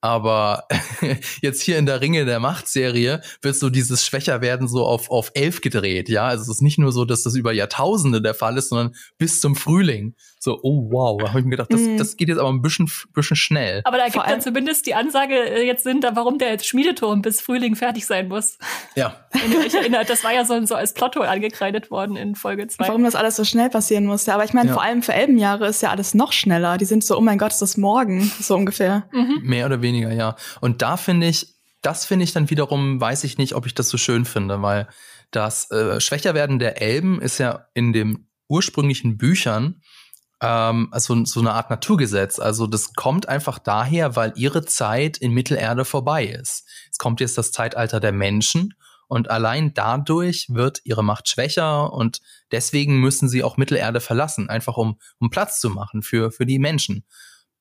Aber jetzt hier in der Ringe der Macht-Serie wird so dieses Schwächerwerden so auf, auf elf gedreht, ja. Also es ist nicht nur so, dass das über Jahrtausende der Fall ist, sondern bis zum Frühling. So, oh wow, da habe ich mir gedacht, das, mm. das geht jetzt aber ein bisschen, bisschen schnell. Aber da gibt dann zumindest die Ansage äh, jetzt Sinn, warum der Schmiedeturm bis Frühling fertig sein muss. Ja. Wenn ihr euch erinnert, das war ja so, so als Plotto angekreidet worden in Folge 2. Warum das alles so schnell passieren musste. Aber ich meine, ja. vor allem für Elbenjahre ist ja alles noch schneller. Die sind so, oh mein Gott, ist das morgen, so ungefähr. Mhm. Mehr oder weniger, ja. Und da finde ich, das finde ich dann wiederum, weiß ich nicht, ob ich das so schön finde, weil das äh, Schwächerwerden der Elben ist ja in den ursprünglichen Büchern ähm, also so eine Art Naturgesetz. Also das kommt einfach daher, weil ihre Zeit in Mittelerde vorbei ist. Es kommt jetzt das Zeitalter der Menschen und allein dadurch wird ihre Macht schwächer und deswegen müssen sie auch Mittelerde verlassen, einfach um, um Platz zu machen für, für die Menschen.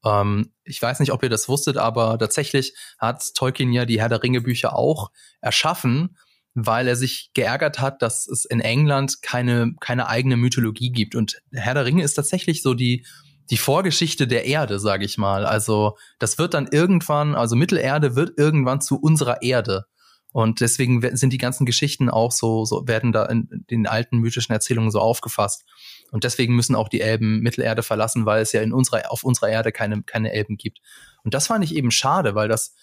Ähm, ich weiß nicht, ob ihr das wusstet, aber tatsächlich hat Tolkien ja die Herr der Ringe Bücher auch erschaffen, weil er sich geärgert hat, dass es in England keine, keine eigene Mythologie gibt. Und Herr der Ringe ist tatsächlich so die, die Vorgeschichte der Erde, sage ich mal. Also das wird dann irgendwann, also Mittelerde wird irgendwann zu unserer Erde. Und deswegen sind die ganzen Geschichten auch so, so werden da in den alten mythischen Erzählungen so aufgefasst. Und deswegen müssen auch die Elben Mittelerde verlassen, weil es ja in unserer, auf unserer Erde keine, keine Elben gibt. Und das fand ich eben schade, weil das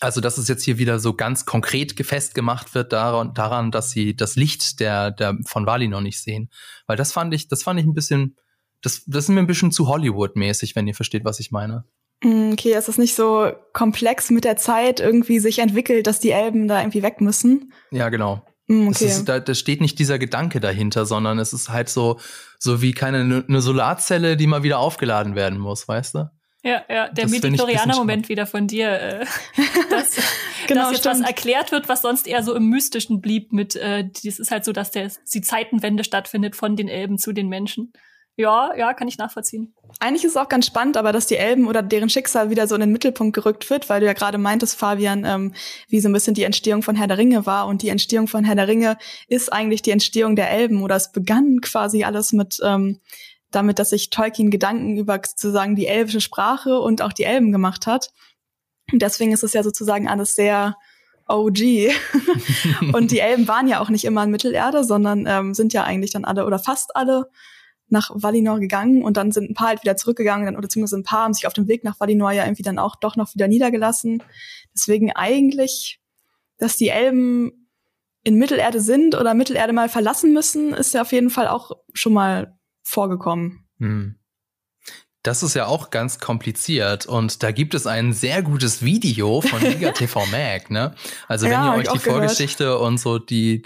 also, dass es jetzt hier wieder so ganz konkret festgemacht wird daran, daran, dass sie das Licht der, der von Wali noch nicht sehen. Weil das fand ich, das fand ich ein bisschen, das, das ist mir ein bisschen zu Hollywood-mäßig, wenn ihr versteht, was ich meine. Mm, okay, es ist nicht so komplex mit der Zeit irgendwie sich entwickelt, dass die Elben da irgendwie weg müssen. Ja, genau. Mm, okay. Ist, da, da steht nicht dieser Gedanke dahinter, sondern es ist halt so, so wie keine eine Solarzelle, die mal wieder aufgeladen werden muss, weißt du? Ja, ja, der Midichlorianer-Moment wieder von dir, äh, dass, genau, dass jetzt was erklärt wird, was sonst eher so im Mystischen blieb mit, äh, das ist halt so, dass der, die Zeitenwende stattfindet von den Elben zu den Menschen. Ja, ja, kann ich nachvollziehen. Eigentlich ist es auch ganz spannend, aber dass die Elben oder deren Schicksal wieder so in den Mittelpunkt gerückt wird, weil du ja gerade meintest, Fabian, ähm, wie so ein bisschen die Entstehung von Herr der Ringe war. Und die Entstehung von Herr der Ringe ist eigentlich die Entstehung der Elben oder es begann quasi alles mit ähm, damit, dass sich Tolkien Gedanken über sozusagen die elbische Sprache und auch die Elben gemacht hat. Und deswegen ist es ja sozusagen alles sehr OG. und die Elben waren ja auch nicht immer in Mittelerde, sondern ähm, sind ja eigentlich dann alle oder fast alle nach Valinor gegangen und dann sind ein paar halt wieder zurückgegangen dann, oder zumindest ein paar haben sich auf dem Weg nach Valinor ja irgendwie dann auch doch noch wieder niedergelassen. Deswegen eigentlich, dass die Elben in Mittelerde sind oder Mittelerde mal verlassen müssen, ist ja auf jeden Fall auch schon mal vorgekommen. Hm. Das ist ja auch ganz kompliziert und da gibt es ein sehr gutes Video von Liga TV Mag, ne? Also wenn Ja, ihr euch die gehört. Vorgeschichte und so die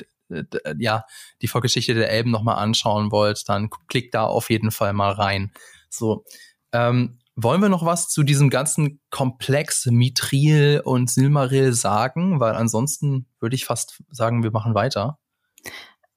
ja, die Vorgeschichte der Elben nochmal anschauen wollt, dann klickt da auf jeden Fall mal rein. So, ähm, wollen wir noch was zu diesem ganzen Komplex Mithril und Silmaril sagen? Weil ansonsten würde ich fast sagen, wir machen weiter.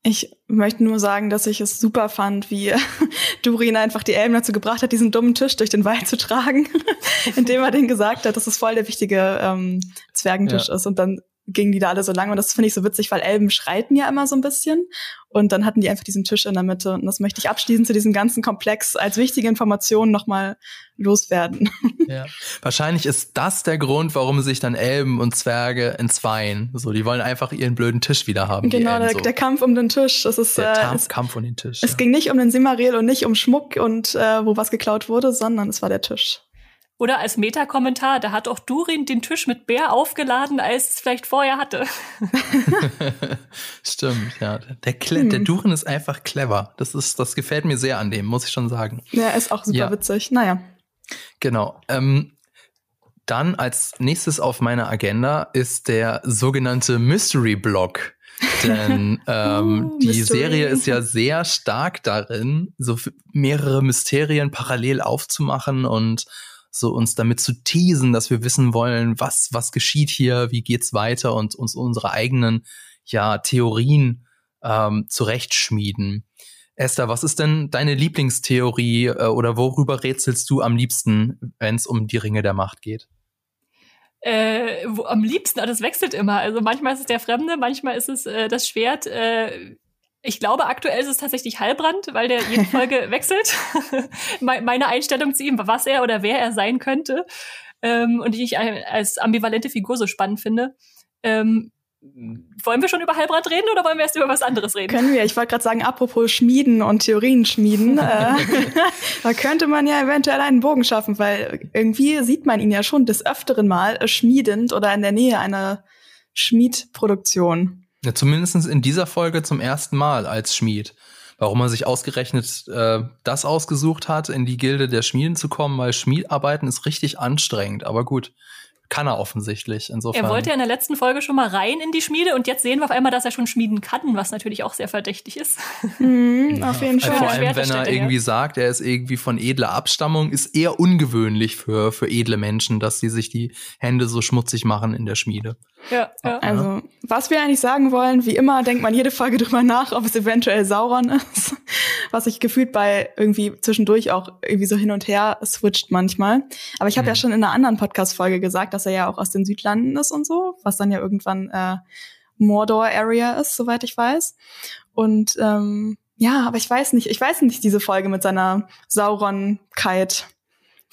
Ich möchte nur sagen, dass ich es super fand, wie Durin einfach die Elben dazu gebracht hat, diesen dummen Tisch durch den Wald zu tragen, indem er denen gesagt hat, dass es voll der wichtige ähm, Zwergentisch ist. Und dann gingen die da alle so lang. Und das finde ich so witzig, weil Elben schreiten ja immer so ein bisschen. Und dann hatten die einfach diesen Tisch in der Mitte. Und das möchte ich abschließend zu diesem ganzen Komplex als wichtige Information nochmal loswerden. Ja. Wahrscheinlich ist das der Grund, warum sich dann Elben und Zwerge entzweien. So, die wollen einfach ihren blöden Tisch wieder haben. genau, Elben, der, so. der Kampf um den Tisch. Das ist, Der äh, es, Kampf um den Tisch. es ja. ging nicht um den Simmaril und nicht um Schmuck und äh, wo was geklaut wurde, sondern es war der Tisch. Oder als Metakommentar, da hat auch Durin den Tisch mit Bär aufgeladen, als es vielleicht vorher hatte. Stimmt, ja. Der, der Hm. Duren ist einfach clever. Das ist, das gefällt mir sehr an dem, muss ich schon sagen. Ja, ist auch super Ja. witzig. Naja. Genau. Ähm, dann als nächstes auf meiner Agenda ist der sogenannte Mystery Block. Denn ähm, Uh, die Mystery. Serie ist ja sehr stark darin, so mehrere Mysterien parallel aufzumachen und so uns damit zu teasen, dass wir wissen wollen, was, was geschieht hier, wie geht's weiter und uns unsere eigenen ja, Theorien ähm, zurechtschmieden. Esther, was ist denn deine Lieblingstheorie äh, oder worüber rätselst du am liebsten, wenn es um die Ringe der Macht geht? Äh, wo, am liebsten, ah, das wechselt immer. Also manchmal ist es der Fremde, manchmal ist es äh, das Schwert. Äh, ich glaube, aktuell ist es tatsächlich Halbrand, weil der jede Folge wechselt. Me- Meine Einstellung zu ihm, was er oder wer er sein könnte. Ähm, und die ich als ambivalente Figur so spannend finde. Ähm, wollen wir schon über Halbrand reden oder wollen wir erst über was anderes reden? Können wir. Ich wollte gerade sagen, apropos Schmieden und Theorien schmieden, äh, da könnte man ja eventuell einen Bogen schaffen, weil irgendwie sieht man ihn ja schon des Öfteren mal schmiedend oder in der Nähe einer Schmiedproduktion. Ja, zumindest in dieser Folge zum ersten Mal als Schmied. Warum er sich ausgerechnet äh, das ausgesucht hat, in die Gilde der Schmieden zu kommen, weil Schmiedarbeiten ist richtig anstrengend. Aber gut, kann er offensichtlich. Insofern. Er wollte ja in der letzten Folge schon mal rein in die Schmiede und jetzt sehen wir auf einmal, dass er schon schmieden kann, was natürlich auch sehr verdächtig ist. Mhm, auf jeden Also Fall. vor Ja, allem, wenn er irgendwie sagt, er ist irgendwie von edler Abstammung, ist eher ungewöhnlich für, für edle Menschen, dass sie sich die Hände so schmutzig machen in der Schmiede. Ja, ja. Also, was wir eigentlich sagen wollen, wie immer, denkt man jede Folge drüber nach, ob es eventuell Sauron ist. Was ich gefühlt bei irgendwie zwischendurch auch irgendwie so hin und her switcht manchmal. Aber ich habe Mhm. ja schon in einer anderen Podcast-Folge gesagt, dass er ja auch aus den Südlanden ist und so, was dann ja irgendwann äh, Mordor-Area ist, soweit ich weiß. Und ähm, ja, aber ich weiß nicht, ich weiß nicht, diese Folge mit seiner Sauronkeit.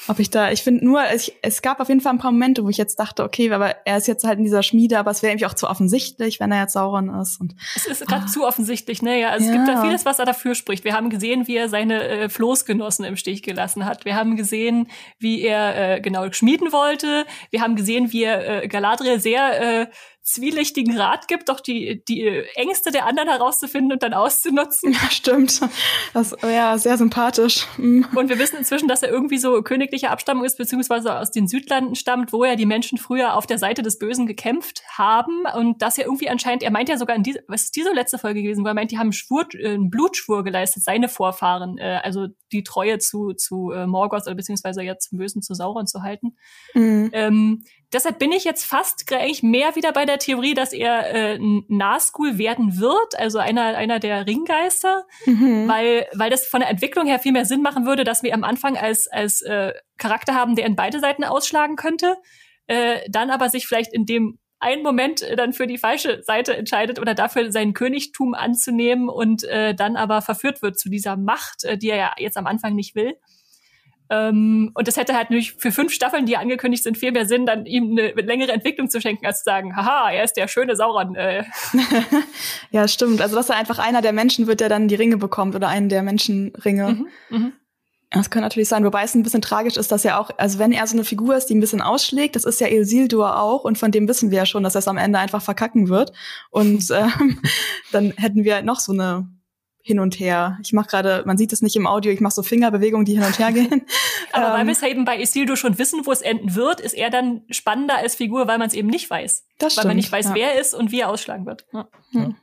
Ob ich da, ich finde nur, ich, es gab auf jeden Fall ein paar Momente, wo ich jetzt dachte, okay, aber er ist jetzt halt in dieser Schmiede, aber es wäre irgendwie auch zu offensichtlich, wenn er jetzt Sauron ist. Und Es ist gerade zu offensichtlich, ne? Ja, also es Ja. gibt da vieles, was er dafür spricht. Wir haben gesehen, wie er seine äh, Floßgenossen im Stich gelassen hat. Wir haben gesehen, wie er äh, genau schmieden wollte. Wir haben gesehen, wie er äh, Galadriel sehr äh, zwielichtigen Rat gibt, doch die, die Ängste der anderen herauszufinden und dann auszunutzen. Ja, stimmt. Das ja sehr sympathisch. Mhm. Und wir wissen inzwischen, dass er irgendwie so königlicher Abstammung ist, beziehungsweise aus den Südlanden stammt, wo ja die Menschen früher auf der Seite des Bösen gekämpft haben. Und dass er irgendwie anscheinend, er meint ja sogar in diese, was ist diese letzte Folge gewesen, wo er meint, die haben Schwur, äh, einen Blutschwur geleistet, seine Vorfahren, äh, also die Treue zu, zu äh, Morgoth oder beziehungsweise jetzt zum Bösen zu Sauron zu halten. Mhm. Ähm, deshalb bin ich jetzt fast eigentlich mehr wieder bei der Theorie, dass er äh, Nazgul werden wird, also einer, einer der Ringgeister, mhm. weil, weil das von der Entwicklung her viel mehr Sinn machen würde, dass wir am Anfang als, als äh, Charakter haben, der in beide Seiten ausschlagen könnte, äh, dann aber sich vielleicht in dem einen Moment äh, dann für die falsche Seite entscheidet oder dafür sein Königtum anzunehmen und äh, dann aber verführt wird zu dieser Macht, äh, die er ja jetzt am Anfang nicht will. Ähm, und das hätte halt natürlich für fünf Staffeln, die angekündigt sind, viel mehr Sinn, dann ihm eine längere Entwicklung zu schenken, als zu sagen, haha, er ist der schöne Sauron. Äh. ja, stimmt. Also dass er einfach einer der Menschen wird, der dann die Ringe bekommt oder einen der Menschenringe. Mhm, mh. Das kann natürlich sein, wobei es ein bisschen tragisch ist, dass er auch, also wenn er so eine Figur ist, die ein bisschen ausschlägt, das ist ja Isildur auch und von dem wissen wir ja schon, dass er es am Ende einfach verkacken wird und ähm, dann hätten wir noch so eine hin und her. Ich mache gerade, man sieht es nicht im Audio, ich mache so Fingerbewegungen, die hin und her gehen. Aber ähm, weil wir es eben bei Isildur schon wissen, wo es enden wird, ist er dann spannender als Figur, weil man es eben nicht weiß. Das stimmt, weil man nicht weiß, ja. wer er ist und wie er ausschlagen wird. Ja. Ja.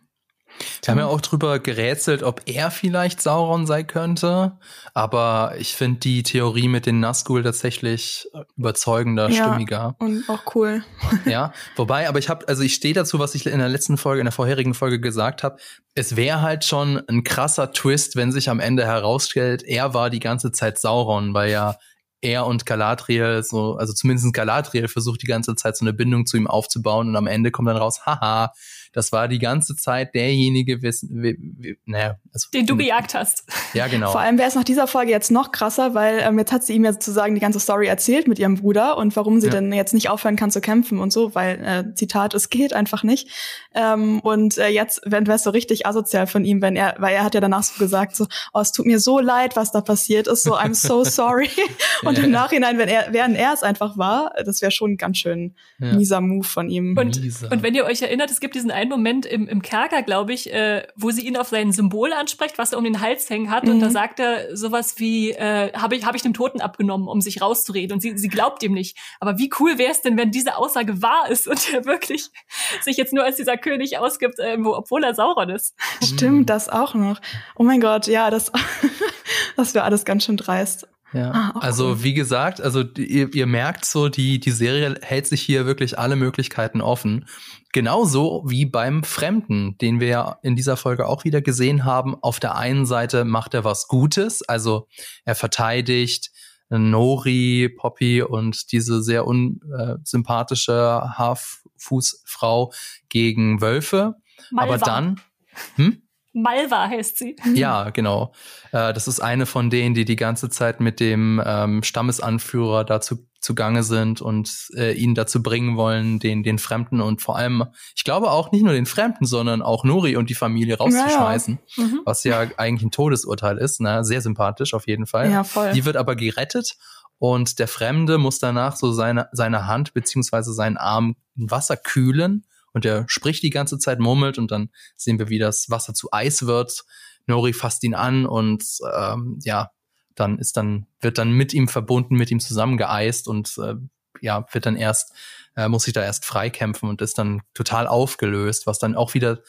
Wir haben ja auch drüber gerätselt, ob er vielleicht Sauron sein könnte. Aber ich finde die Theorie mit den Nazgul tatsächlich überzeugender, ja, stimmiger. Und auch cool. ja, wobei, aber ich habe, also ich stehe dazu, was ich in der letzten Folge, in der vorherigen Folge gesagt habe. Es wäre halt schon ein krasser Twist, wenn sich am Ende herausstellt, er war die ganze Zeit Sauron, weil ja er und Galadriel so, also zumindest Galadriel versucht die ganze Zeit so eine Bindung zu ihm aufzubauen und am Ende kommt dann raus, haha, das war die ganze Zeit derjenige, wissen, wie, wie, naja, also, den du gejagt hast. Ja, genau. Vor allem wäre es nach dieser Folge jetzt noch krasser, weil ähm, jetzt hat sie ihm ja sozusagen die ganze Story erzählt mit ihrem Bruder und warum sie ja. denn jetzt nicht aufhören kann zu kämpfen und so, weil, äh, Zitat, es geht einfach nicht. Ähm, und äh, jetzt wäre es so richtig asozial von ihm, wenn er, weil er hat ja danach so gesagt, so, oh, es tut mir so leid, was da passiert ist, so, I'm so sorry. und im Nachhinein, wenn er, während er es einfach war, das wäre schon ganz schön ja. mieser Move von ihm. Und, und wenn ihr euch erinnert, es gibt diesen einen Moment im, im Kerker, glaube ich, äh, wo sie ihn auf sein Symbol anspricht, was er um den Hals hängen hat. Mhm. Und da mhm. sagt er sowas wie, äh, habe ich, hab ich dem Toten abgenommen, um sich rauszureden. Und sie, sie glaubt ihm nicht. Aber wie cool wäre es denn, wenn diese Aussage wahr ist und er wirklich sich jetzt nur als dieser König ausgibt, äh, wo, obwohl er Sauron ist. Stimmt, das auch noch. Oh mein Gott, ja, das, das wäre alles ganz schön dreist. Ja, ah, also cool. wie gesagt, also ihr, ihr merkt so, die, die Serie hält sich hier wirklich alle Möglichkeiten offen. Genauso wie beim Fremden, den wir ja in dieser Folge auch wieder gesehen haben. Auf der einen Seite macht er was Gutes, also er verteidigt Nori, Poppy und diese sehr unsympathische Haarfußfrau gegen Wölfe. Malva. Aber dann, hm? Malva heißt sie. Ja, genau. Äh, das ist eine von denen, die die ganze Zeit mit dem ähm, Stammesanführer dazu zugange sind und äh, ihn dazu bringen wollen, den, den Fremden und vor allem, ich glaube auch nicht nur den Fremden, sondern auch Nori und die Familie rauszuschmeißen, ja, ja. Mhm. was ja eigentlich ein Todesurteil ist. Ne? Sehr sympathisch auf jeden Fall. Ja, voll. Die wird aber gerettet und der Fremde muss danach so seine, seine Hand beziehungsweise seinen Arm in Wasser kühlen und er spricht die ganze Zeit, murmelt und dann sehen wir, wie das Wasser zu Eis wird. Nori fasst ihn an und ähm, ja, dann ist dann, wird dann mit ihm verbunden, mit ihm zusammengeeist und äh, ja, wird dann erst, äh, muss sich da erst freikämpfen und ist dann total aufgelöst, was dann auch wieder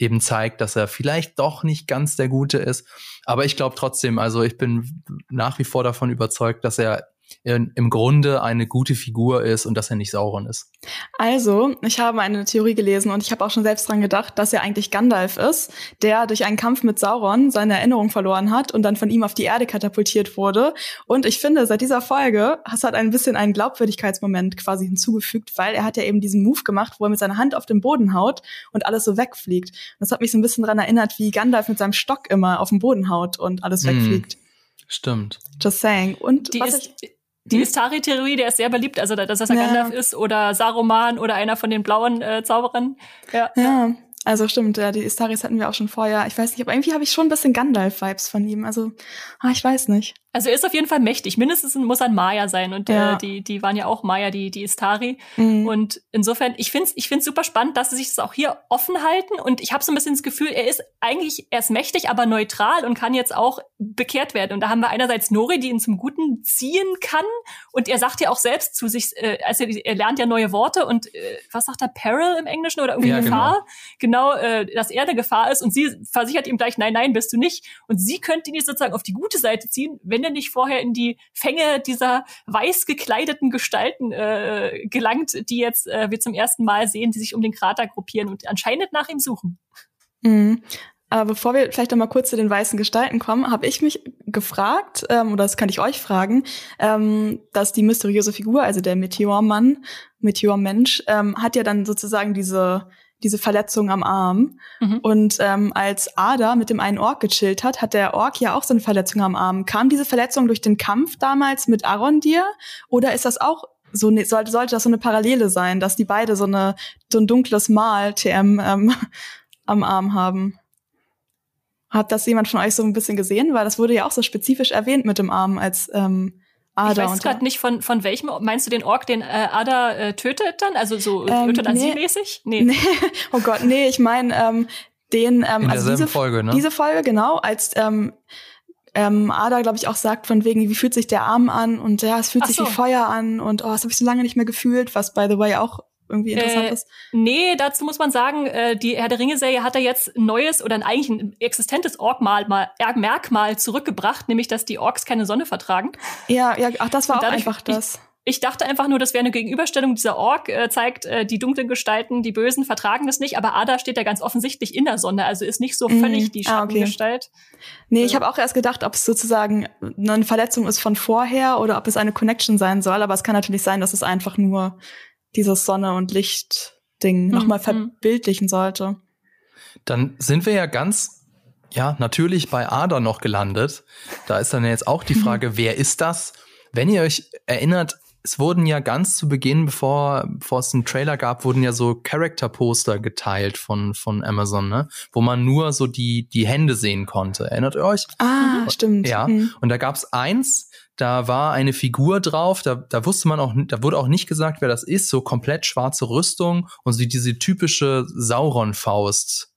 eben zeigt, dass er vielleicht doch nicht ganz der Gute ist. Aber ich glaube trotzdem, also ich bin nach wie vor davon überzeugt, dass er im Grunde eine gute Figur ist und dass er nicht Sauron ist. Also, ich habe eine Theorie gelesen und ich habe auch schon selbst dran gedacht, dass er eigentlich Gandalf ist, der durch einen Kampf mit Sauron seine Erinnerung verloren hat und dann von ihm auf die Erde katapultiert wurde. Und ich finde, seit dieser Folge hat er ein bisschen einen Glaubwürdigkeitsmoment quasi hinzugefügt, weil er hat ja eben diesen Move gemacht, wo er mit seiner Hand auf den Boden haut und alles so wegfliegt. Und das hat mich so ein bisschen daran erinnert, wie Gandalf mit seinem Stock immer auf den Boden haut und alles hm. wegfliegt. Stimmt. Just saying. Und die was ist, ich die hm? Istari-Theorie, der ist sehr beliebt, also dass das ja. Gandalf ist oder Saruman oder einer von den blauen äh, Zauberern. Ja. ja, also stimmt, ja, die Istaris hatten wir auch schon vorher. Ich weiß nicht, aber irgendwie habe ich schon ein bisschen Gandalf-Vibes von ihm. Also, ah, ich weiß nicht. Also er ist auf jeden Fall mächtig. Mindestens muss er ein Maya sein. Und ja. äh, die, die waren ja auch Maya, die, die Istari. Mhm. Und insofern, ich finde es ich find's super spannend, dass sie sich das auch hier offen halten. Und ich habe so ein bisschen das Gefühl, er ist eigentlich, er ist mächtig, aber neutral und kann jetzt auch bekehrt werden. Und da haben wir einerseits Nori, die ihn zum Guten ziehen kann. Und er sagt ja auch selbst zu sich, äh, also er lernt ja neue Worte und äh, was sagt er, Peril im Englischen oder irgendwie ja, Gefahr? Genau, genau äh, dass er eine Gefahr ist. Und sie versichert ihm gleich, nein, nein, bist du nicht. Und sie könnte ihn jetzt sozusagen auf die gute Seite ziehen, wenn wenn er nicht vorher in die Fänge dieser weiß gekleideten Gestalten äh, gelangt, die jetzt äh, wir zum ersten Mal sehen, die sich um den Krater gruppieren und anscheinend nach ihm suchen. Mhm. Aber bevor wir vielleicht noch mal kurz zu den weißen Gestalten kommen, habe ich mich gefragt, ähm, oder das kann ich euch fragen, ähm, dass die mysteriöse Figur, also der Meteormann, Meteormensch, ähm, hat ja dann sozusagen diese diese Verletzung am Arm. Mhm. Und ähm, als Ada mit dem einen Ork gechillt hat, hat der Ork ja auch so eine Verletzung am Arm. Kam diese Verletzung durch den Kampf damals mit Arondir? Oder ist das auch so ne, sollte, sollte das so eine Parallele sein, dass die beide so eine so ein dunkles Mal TM ähm, am Arm haben? Hat das jemand von euch so ein bisschen gesehen? Weil das wurde ja auch so spezifisch erwähnt mit dem Arm als ähm, Ada. Ich weiß gerade nicht von von welchem. Meinst du den Ork, den äh, Ada äh, tötet dann? Also so ähm, Euthanasie-mäßig? Nee. nee. Oh Gott, nee. Ich meine ähm, den. Ähm, In also diese Folge, ne? Diese Folge genau als ähm, ähm, Ada, glaube ich, auch sagt von wegen, wie fühlt sich der Arm an und ja, es fühlt Ach sich so. wie Feuer an und oh, das habe ich so lange nicht mehr gefühlt, was by the way auch irgendwie interessant äh, ist? Nee, dazu muss man sagen, äh, die Herr der Ringe-Serie hat da jetzt ein neues oder ein, eigentlich ein existentes Ork-Mal, mal, Merkmal zurückgebracht, nämlich, dass die Orks keine Sonne vertragen. Ja, ja, ach, das war auch einfach das. Ich, ich dachte einfach nur, das wäre eine Gegenüberstellung dieser Ork, äh, zeigt, äh, die dunklen Gestalten, die Bösen vertragen das nicht, aber Ada steht ja ganz offensichtlich in der Sonne, also ist nicht so mhm. völlig mm, die Schattengestalt. Ah, okay. Nee, ich habe auch erst gedacht, ob es sozusagen eine Verletzung ist von vorher oder ob es eine Connection sein soll, aber es kann natürlich sein, dass es einfach nur dieses Sonne- und Licht-Ding mhm. nochmal verbildlichen sollte. Dann sind wir ja ganz, ja, natürlich bei Ada noch gelandet. Da ist dann jetzt auch die Frage, mhm. wer ist das? Wenn ihr euch erinnert, es wurden ja ganz zu Beginn, bevor, bevor es einen Trailer gab, wurden ja so Character-Poster geteilt von, von Amazon, ne? Wo man nur so die, die Hände sehen konnte. Erinnert ihr euch? Ah, stimmt. Ja. Mhm. Und da gab's eins, da war eine Figur drauf, da, da wusste man auch, da wurde auch nicht gesagt, wer das ist, so komplett schwarze Rüstung und so diese typische Sauron-Faust.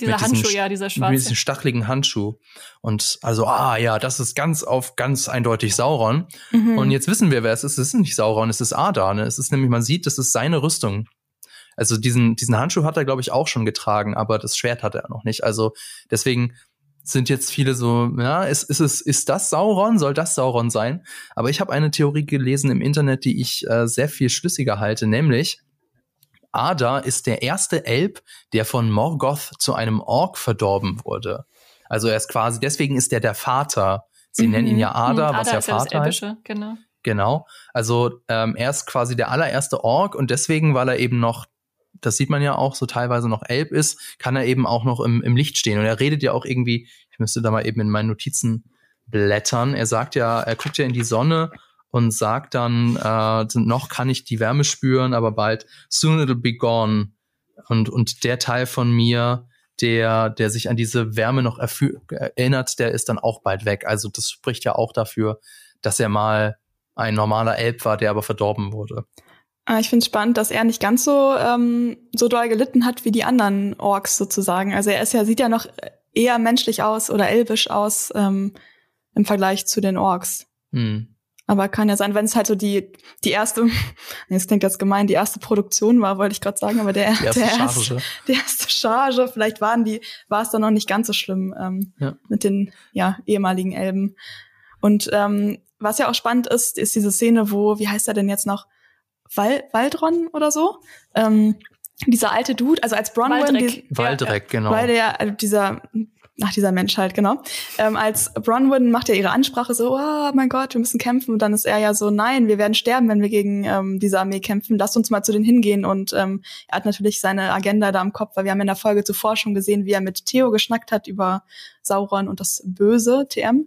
Dieser Handschuh, ja, dieser schwarze. Mit diesem stacheligen Handschuh. Und also, ah ja, das ist ganz auf ganz eindeutig Sauron. Mhm. Und jetzt wissen wir, wer es ist. Es ist nicht Sauron, es ist Ada. Ne? Es ist nämlich, man sieht, das ist seine Rüstung. Also diesen, diesen Handschuh hat er, glaube ich, auch schon getragen, aber das Schwert hat er noch nicht. Also deswegen sind jetzt viele so, ja, ist, ist es, ist das Sauron? Soll das Sauron sein? Aber ich habe eine Theorie gelesen im Internet, die ich äh, sehr viel schlüssiger halte, nämlich Ada ist der erste Elb, der von Morgoth zu einem Ork verdorben wurde. Also er ist quasi, deswegen ist er der Vater. Sie mhm. nennen ihn ja Ada, mhm. was Ada ja Vater heißt. Genau. Genau. Also ähm, er ist quasi der allererste Ork und deswegen, weil er eben noch das sieht man ja auch, so teilweise noch Elb ist, kann er eben auch noch im, im Licht stehen. Und er redet ja auch irgendwie, ich müsste da mal eben in meinen Notizen blättern. Er sagt ja, er guckt ja in die Sonne und sagt dann, äh, noch kann ich die Wärme spüren, aber bald soon it'll be gone. Und, und der Teil von mir, der, der sich an diese Wärme noch erinnert, der ist dann auch bald weg. Also das spricht ja auch dafür, dass er mal ein normaler Elb war, der aber verdorben wurde. Ah, ich finde es spannend, dass er nicht ganz so ähm, so doll gelitten hat wie die anderen Orks sozusagen. Also er ist ja sieht ja noch eher menschlich aus oder elbisch aus ähm, im Vergleich zu den Orks. Hm. Aber kann ja sein, wenn es halt so die die erste, das klingt jetzt gemein, die erste Produktion war, wollte ich gerade sagen, aber der, die erste der, Charge. Erste, die erste Charge, vielleicht waren die, war es dann noch nicht ganz so schlimm ähm, ja. mit den ja ehemaligen Elben. Und ähm, was ja auch spannend ist, ist diese Szene, wo, wie heißt er denn jetzt noch? Wal Waldron oder so. Ähm, dieser alte Dude, also als Bronwyn, Waldreck, die, Waldreck ja, genau. Weil der, also dieser, ach, dieser Mensch halt, genau. Ähm, als Bronwyn macht er ihre Ansprache so, oh mein Gott, wir müssen kämpfen. Und dann ist er ja so, nein, wir werden sterben, wenn wir gegen ähm, diese Armee kämpfen. Lasst uns mal zu denen hingehen. Und ähm, er hat natürlich seine Agenda da im Kopf, weil wir haben in der Folge zuvor schon gesehen, wie er mit Theo geschnackt hat über Sauron und das böse TM.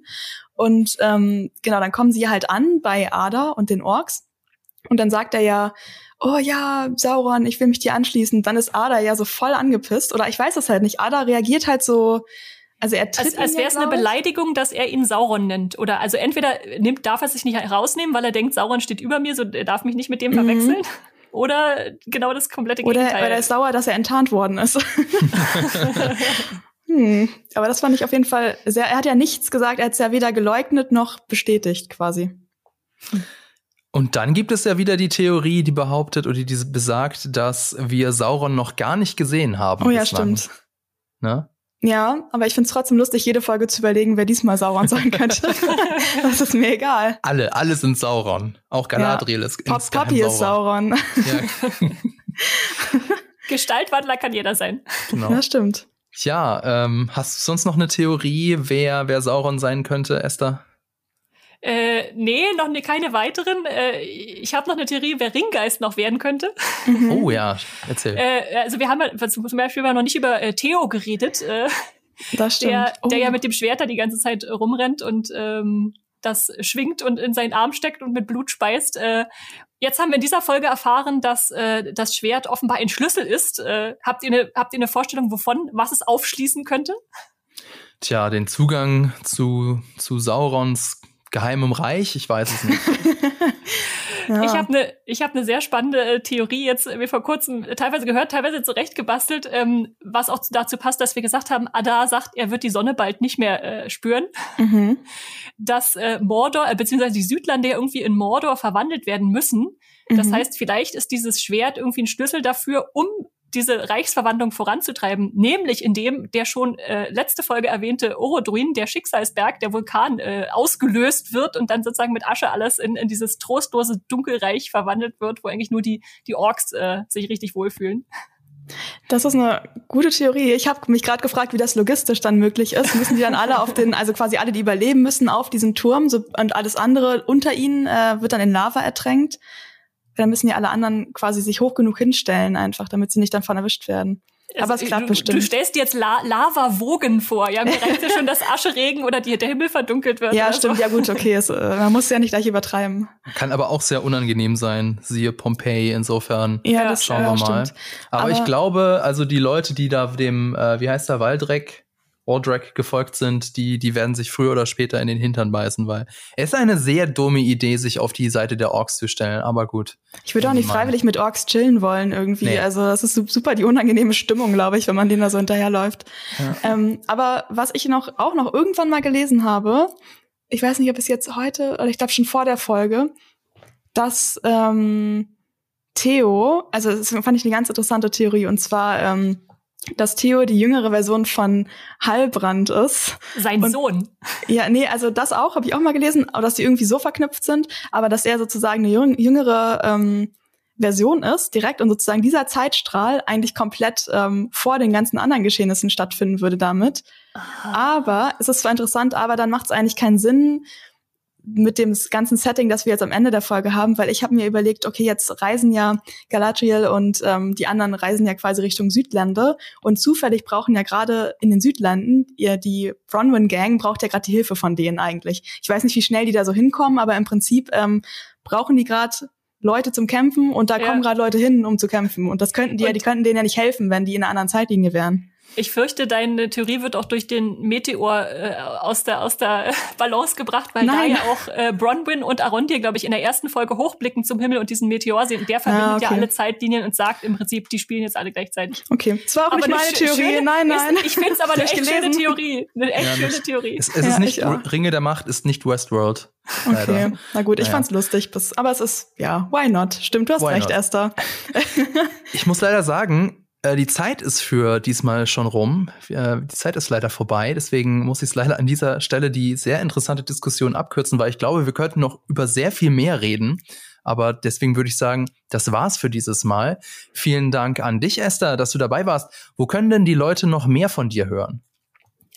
Und ähm, genau, dann kommen sie halt an bei Ada und den Orks. Und dann sagt er ja, oh ja, Sauron, ich will mich dir anschließen. Dann ist Ada ja so voll angepisst. Oder ich weiß es halt nicht. Ada reagiert halt so, Also er tritt als, als wäre es eine. Beleidigung, dass er ihn Sauron nennt. Oder also entweder nimmt, darf er sich nicht herausnehmen, weil er denkt, Sauron steht über mir, so er darf mich nicht mit dem Mhm. verwechseln. Oder genau das komplette Oder, Gegenteil. oder er ist sauer, dass er enttarnt worden ist. hm. Aber das fand ich auf jeden Fall sehr. Er hat ja nichts gesagt, er hat es ja weder geleugnet noch bestätigt, quasi. Und dann gibt es ja wieder die Theorie, die behauptet oder die besagt, dass wir Sauron noch gar nicht gesehen haben. Oh ja, bislang. stimmt. Ne? Ja, aber ich find's trotzdem lustig, jede Folge zu überlegen, wer diesmal Sauron sein könnte. das ist mir egal. Alle, alle sind Sauron. Auch Galadriel ist Pop insgeheim Poppy ist Sauron. Ja, Gestaltwandler kann jeder sein. genau. Ja, stimmt. Ja, ähm, hast du sonst noch eine Theorie, wer, wer Sauron sein könnte, Esther? Äh, nee, noch ne, keine weiteren. Äh, ich habe noch eine Theorie, wer Ringgeist noch werden könnte. Mhm. Oh ja, erzähl. Äh, also wir haben zum Beispiel haben wir noch nicht über äh, Theo geredet, äh, Das stimmt. der, oh. der ja mit dem Schwert da die ganze Zeit rumrennt und ähm, das schwingt und in seinen Arm steckt und mit Blut speist. Äh, jetzt haben wir in dieser Folge erfahren, dass äh, das Schwert offenbar ein Schlüssel ist. Äh, habt, ihr eine, habt ihr eine Vorstellung, wovon, was es aufschließen könnte? Tja, den Zugang zu, zu Saurons geheimem Reich, ich weiß es nicht. ja. Ich habe eine ich hab ne sehr spannende äh, Theorie jetzt mir vor kurzem äh, teilweise gehört, teilweise zurechtgebastelt, ähm, was auch dazu passt, dass wir gesagt haben, Ada sagt, er wird die Sonne bald nicht mehr äh, spüren, mhm. dass äh, Mordor, äh, beziehungsweise die Südlande irgendwie in Mordor verwandelt werden müssen. Das Mhm. heißt, vielleicht ist dieses Schwert irgendwie ein Schlüssel dafür, um diese Reichsverwandlung voranzutreiben, nämlich indem der schon äh, letzte Folge erwähnte Orodruin, der Schicksalsberg, der Vulkan, äh, ausgelöst wird und dann sozusagen mit Asche alles in, in dieses trostlose Dunkelreich verwandelt wird, wo eigentlich nur die, die Orks äh, sich richtig wohlfühlen. Das ist eine gute Theorie. Ich habe mich gerade gefragt, wie das logistisch dann möglich ist. Müssen die dann alle auf den, also quasi alle, die überleben müssen, auf diesen Turm so, und alles andere unter ihnen äh, wird dann in Lava ertränkt? Dann müssen ja alle anderen quasi sich hoch genug hinstellen, einfach, damit sie nicht davon erwischt werden. Aber es klappt du, bestimmt. Du stellst dir jetzt La Lava-Wogen vor. Ja, mir reicht ja schon, dass Ascheregen oder die, der Himmel verdunkelt wird. Ja, stimmt, So. ja gut, okay. Es, äh, man muss ja nicht gleich übertreiben. Kann aber auch sehr unangenehm sein, siehe Pompeii, insofern. Ja, Ja, das Schauen ja, wir mal. stimmt. Aber, Aber- ich glaube, also die Leute, die da dem, äh, wie heißt der, Waldreck, Waldreck gefolgt sind, die, die werden sich früher oder später in den Hintern beißen, weil es ist eine sehr dumme Idee, sich auf die Seite der Orks zu stellen, aber gut. Ich würde auch nicht Mann. freiwillig mit Orks chillen wollen irgendwie. Nee. Also das ist su- super die unangenehme Stimmung, glaube ich, wenn man denen da so hinterherläuft. Ähm, aber was ich noch auch noch irgendwann mal gelesen habe, ich weiß nicht, ob es jetzt heute oder ich glaube schon vor der Folge, dass ähm, Theo, also das fand ich eine ganz interessante Theorie und zwar, ähm, dass Theo die jüngere Version von Halbrand ist. Sein Und- Sohn. Ja, nee, also das auch, habe ich auch mal gelesen, dass die irgendwie so verknüpft sind, aber dass er sozusagen eine jüng- jüngere ähm, Version ist, direkt und sozusagen dieser Zeitstrahl eigentlich komplett ähm, vor den ganzen anderen Geschehnissen stattfinden würde damit. Aber es ist zwar interessant, aber dann macht es eigentlich keinen Sinn mit dem ganzen Setting, das wir jetzt am Ende der Folge haben, weil ich habe mir überlegt, okay, jetzt reisen ja Galadriel und ähm, die anderen reisen ja quasi Richtung Südlande und zufällig brauchen ja gerade in den Südlanden, ihr die Bronwyn Gang braucht ja gerade die Hilfe von denen eigentlich. Ich weiß nicht, wie schnell die da so hinkommen, aber im Prinzip ähm, brauchen die gerade Leute zum Kämpfen und da Ja. kommen gerade Leute hin, um zu kämpfen und das könnten die ja, Und- die könnten denen ja nicht helfen, wenn die in einer anderen Zeitlinie wären. Ich fürchte, deine Theorie wird auch durch den Meteor äh, aus der aus der Balance gebracht, weil Nein. da ja auch äh, Bronwyn und Arondir, glaube ich, in der ersten Folge hochblicken zum Himmel und diesen Meteor sehen. Und der verbindet Ah, okay. ja alle Zeitlinien und sagt im Prinzip, die spielen jetzt alle gleichzeitig. Okay, das war auch nicht eine meine Theorie. schöne- nein, nein. Ist, ich finde es aber eine echt schöne Durchgelesen. Theorie. Eine echt Ja, schöne das- Theorie. Es, es Ja, ist nicht. Ringe der Macht ist nicht Westworld. Leider. Okay, na gut, ich Naja. fand's lustig, bis, aber es ist, ja, why not? Stimmt, du hast Why recht, not? Esther. Ich muss leider sagen, die Zeit ist für diesmal schon rum. Äh, die Zeit ist leider vorbei. Deswegen muss ich es leider an dieser Stelle die sehr interessante Diskussion abkürzen, weil ich glaube, wir könnten noch über sehr viel mehr reden. Aber deswegen würde ich sagen, das war's für dieses Mal. Vielen Dank an dich, Esther, dass du dabei warst. Wo können denn die Leute noch mehr von dir hören?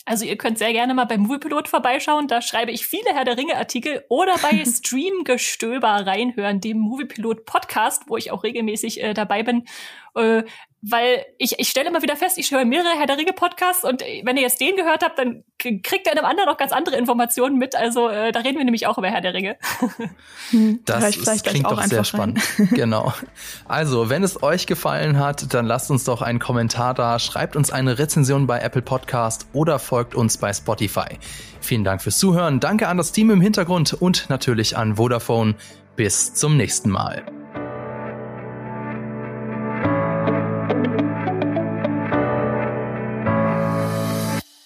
Also ihr könnt sehr gerne mal beim Moviepilot vorbeischauen. Da schreibe ich viele Herr der Ringe Artikel oder bei Streamgestöber reinhören, dem Moviepilot Podcast, wo ich auch regelmäßig äh, dabei bin. Äh, weil ich, ich stelle immer wieder fest, ich höre mehrere Herr der Ringe Podcasts und wenn ihr jetzt den gehört habt, dann kriegt ihr in einem anderen noch ganz andere Informationen mit. Also äh, da reden wir nämlich auch über Herr der Ringe. Hm, das ist, klingt doch sehr spannend. genau. Also, wenn es euch gefallen hat, dann lasst uns doch einen Kommentar da, schreibt uns eine Rezension bei Apple Podcast oder folgt uns bei Spotify. Vielen Dank fürs Zuhören, danke an das Team im Hintergrund und natürlich an Vodafone. Bis zum nächsten Mal.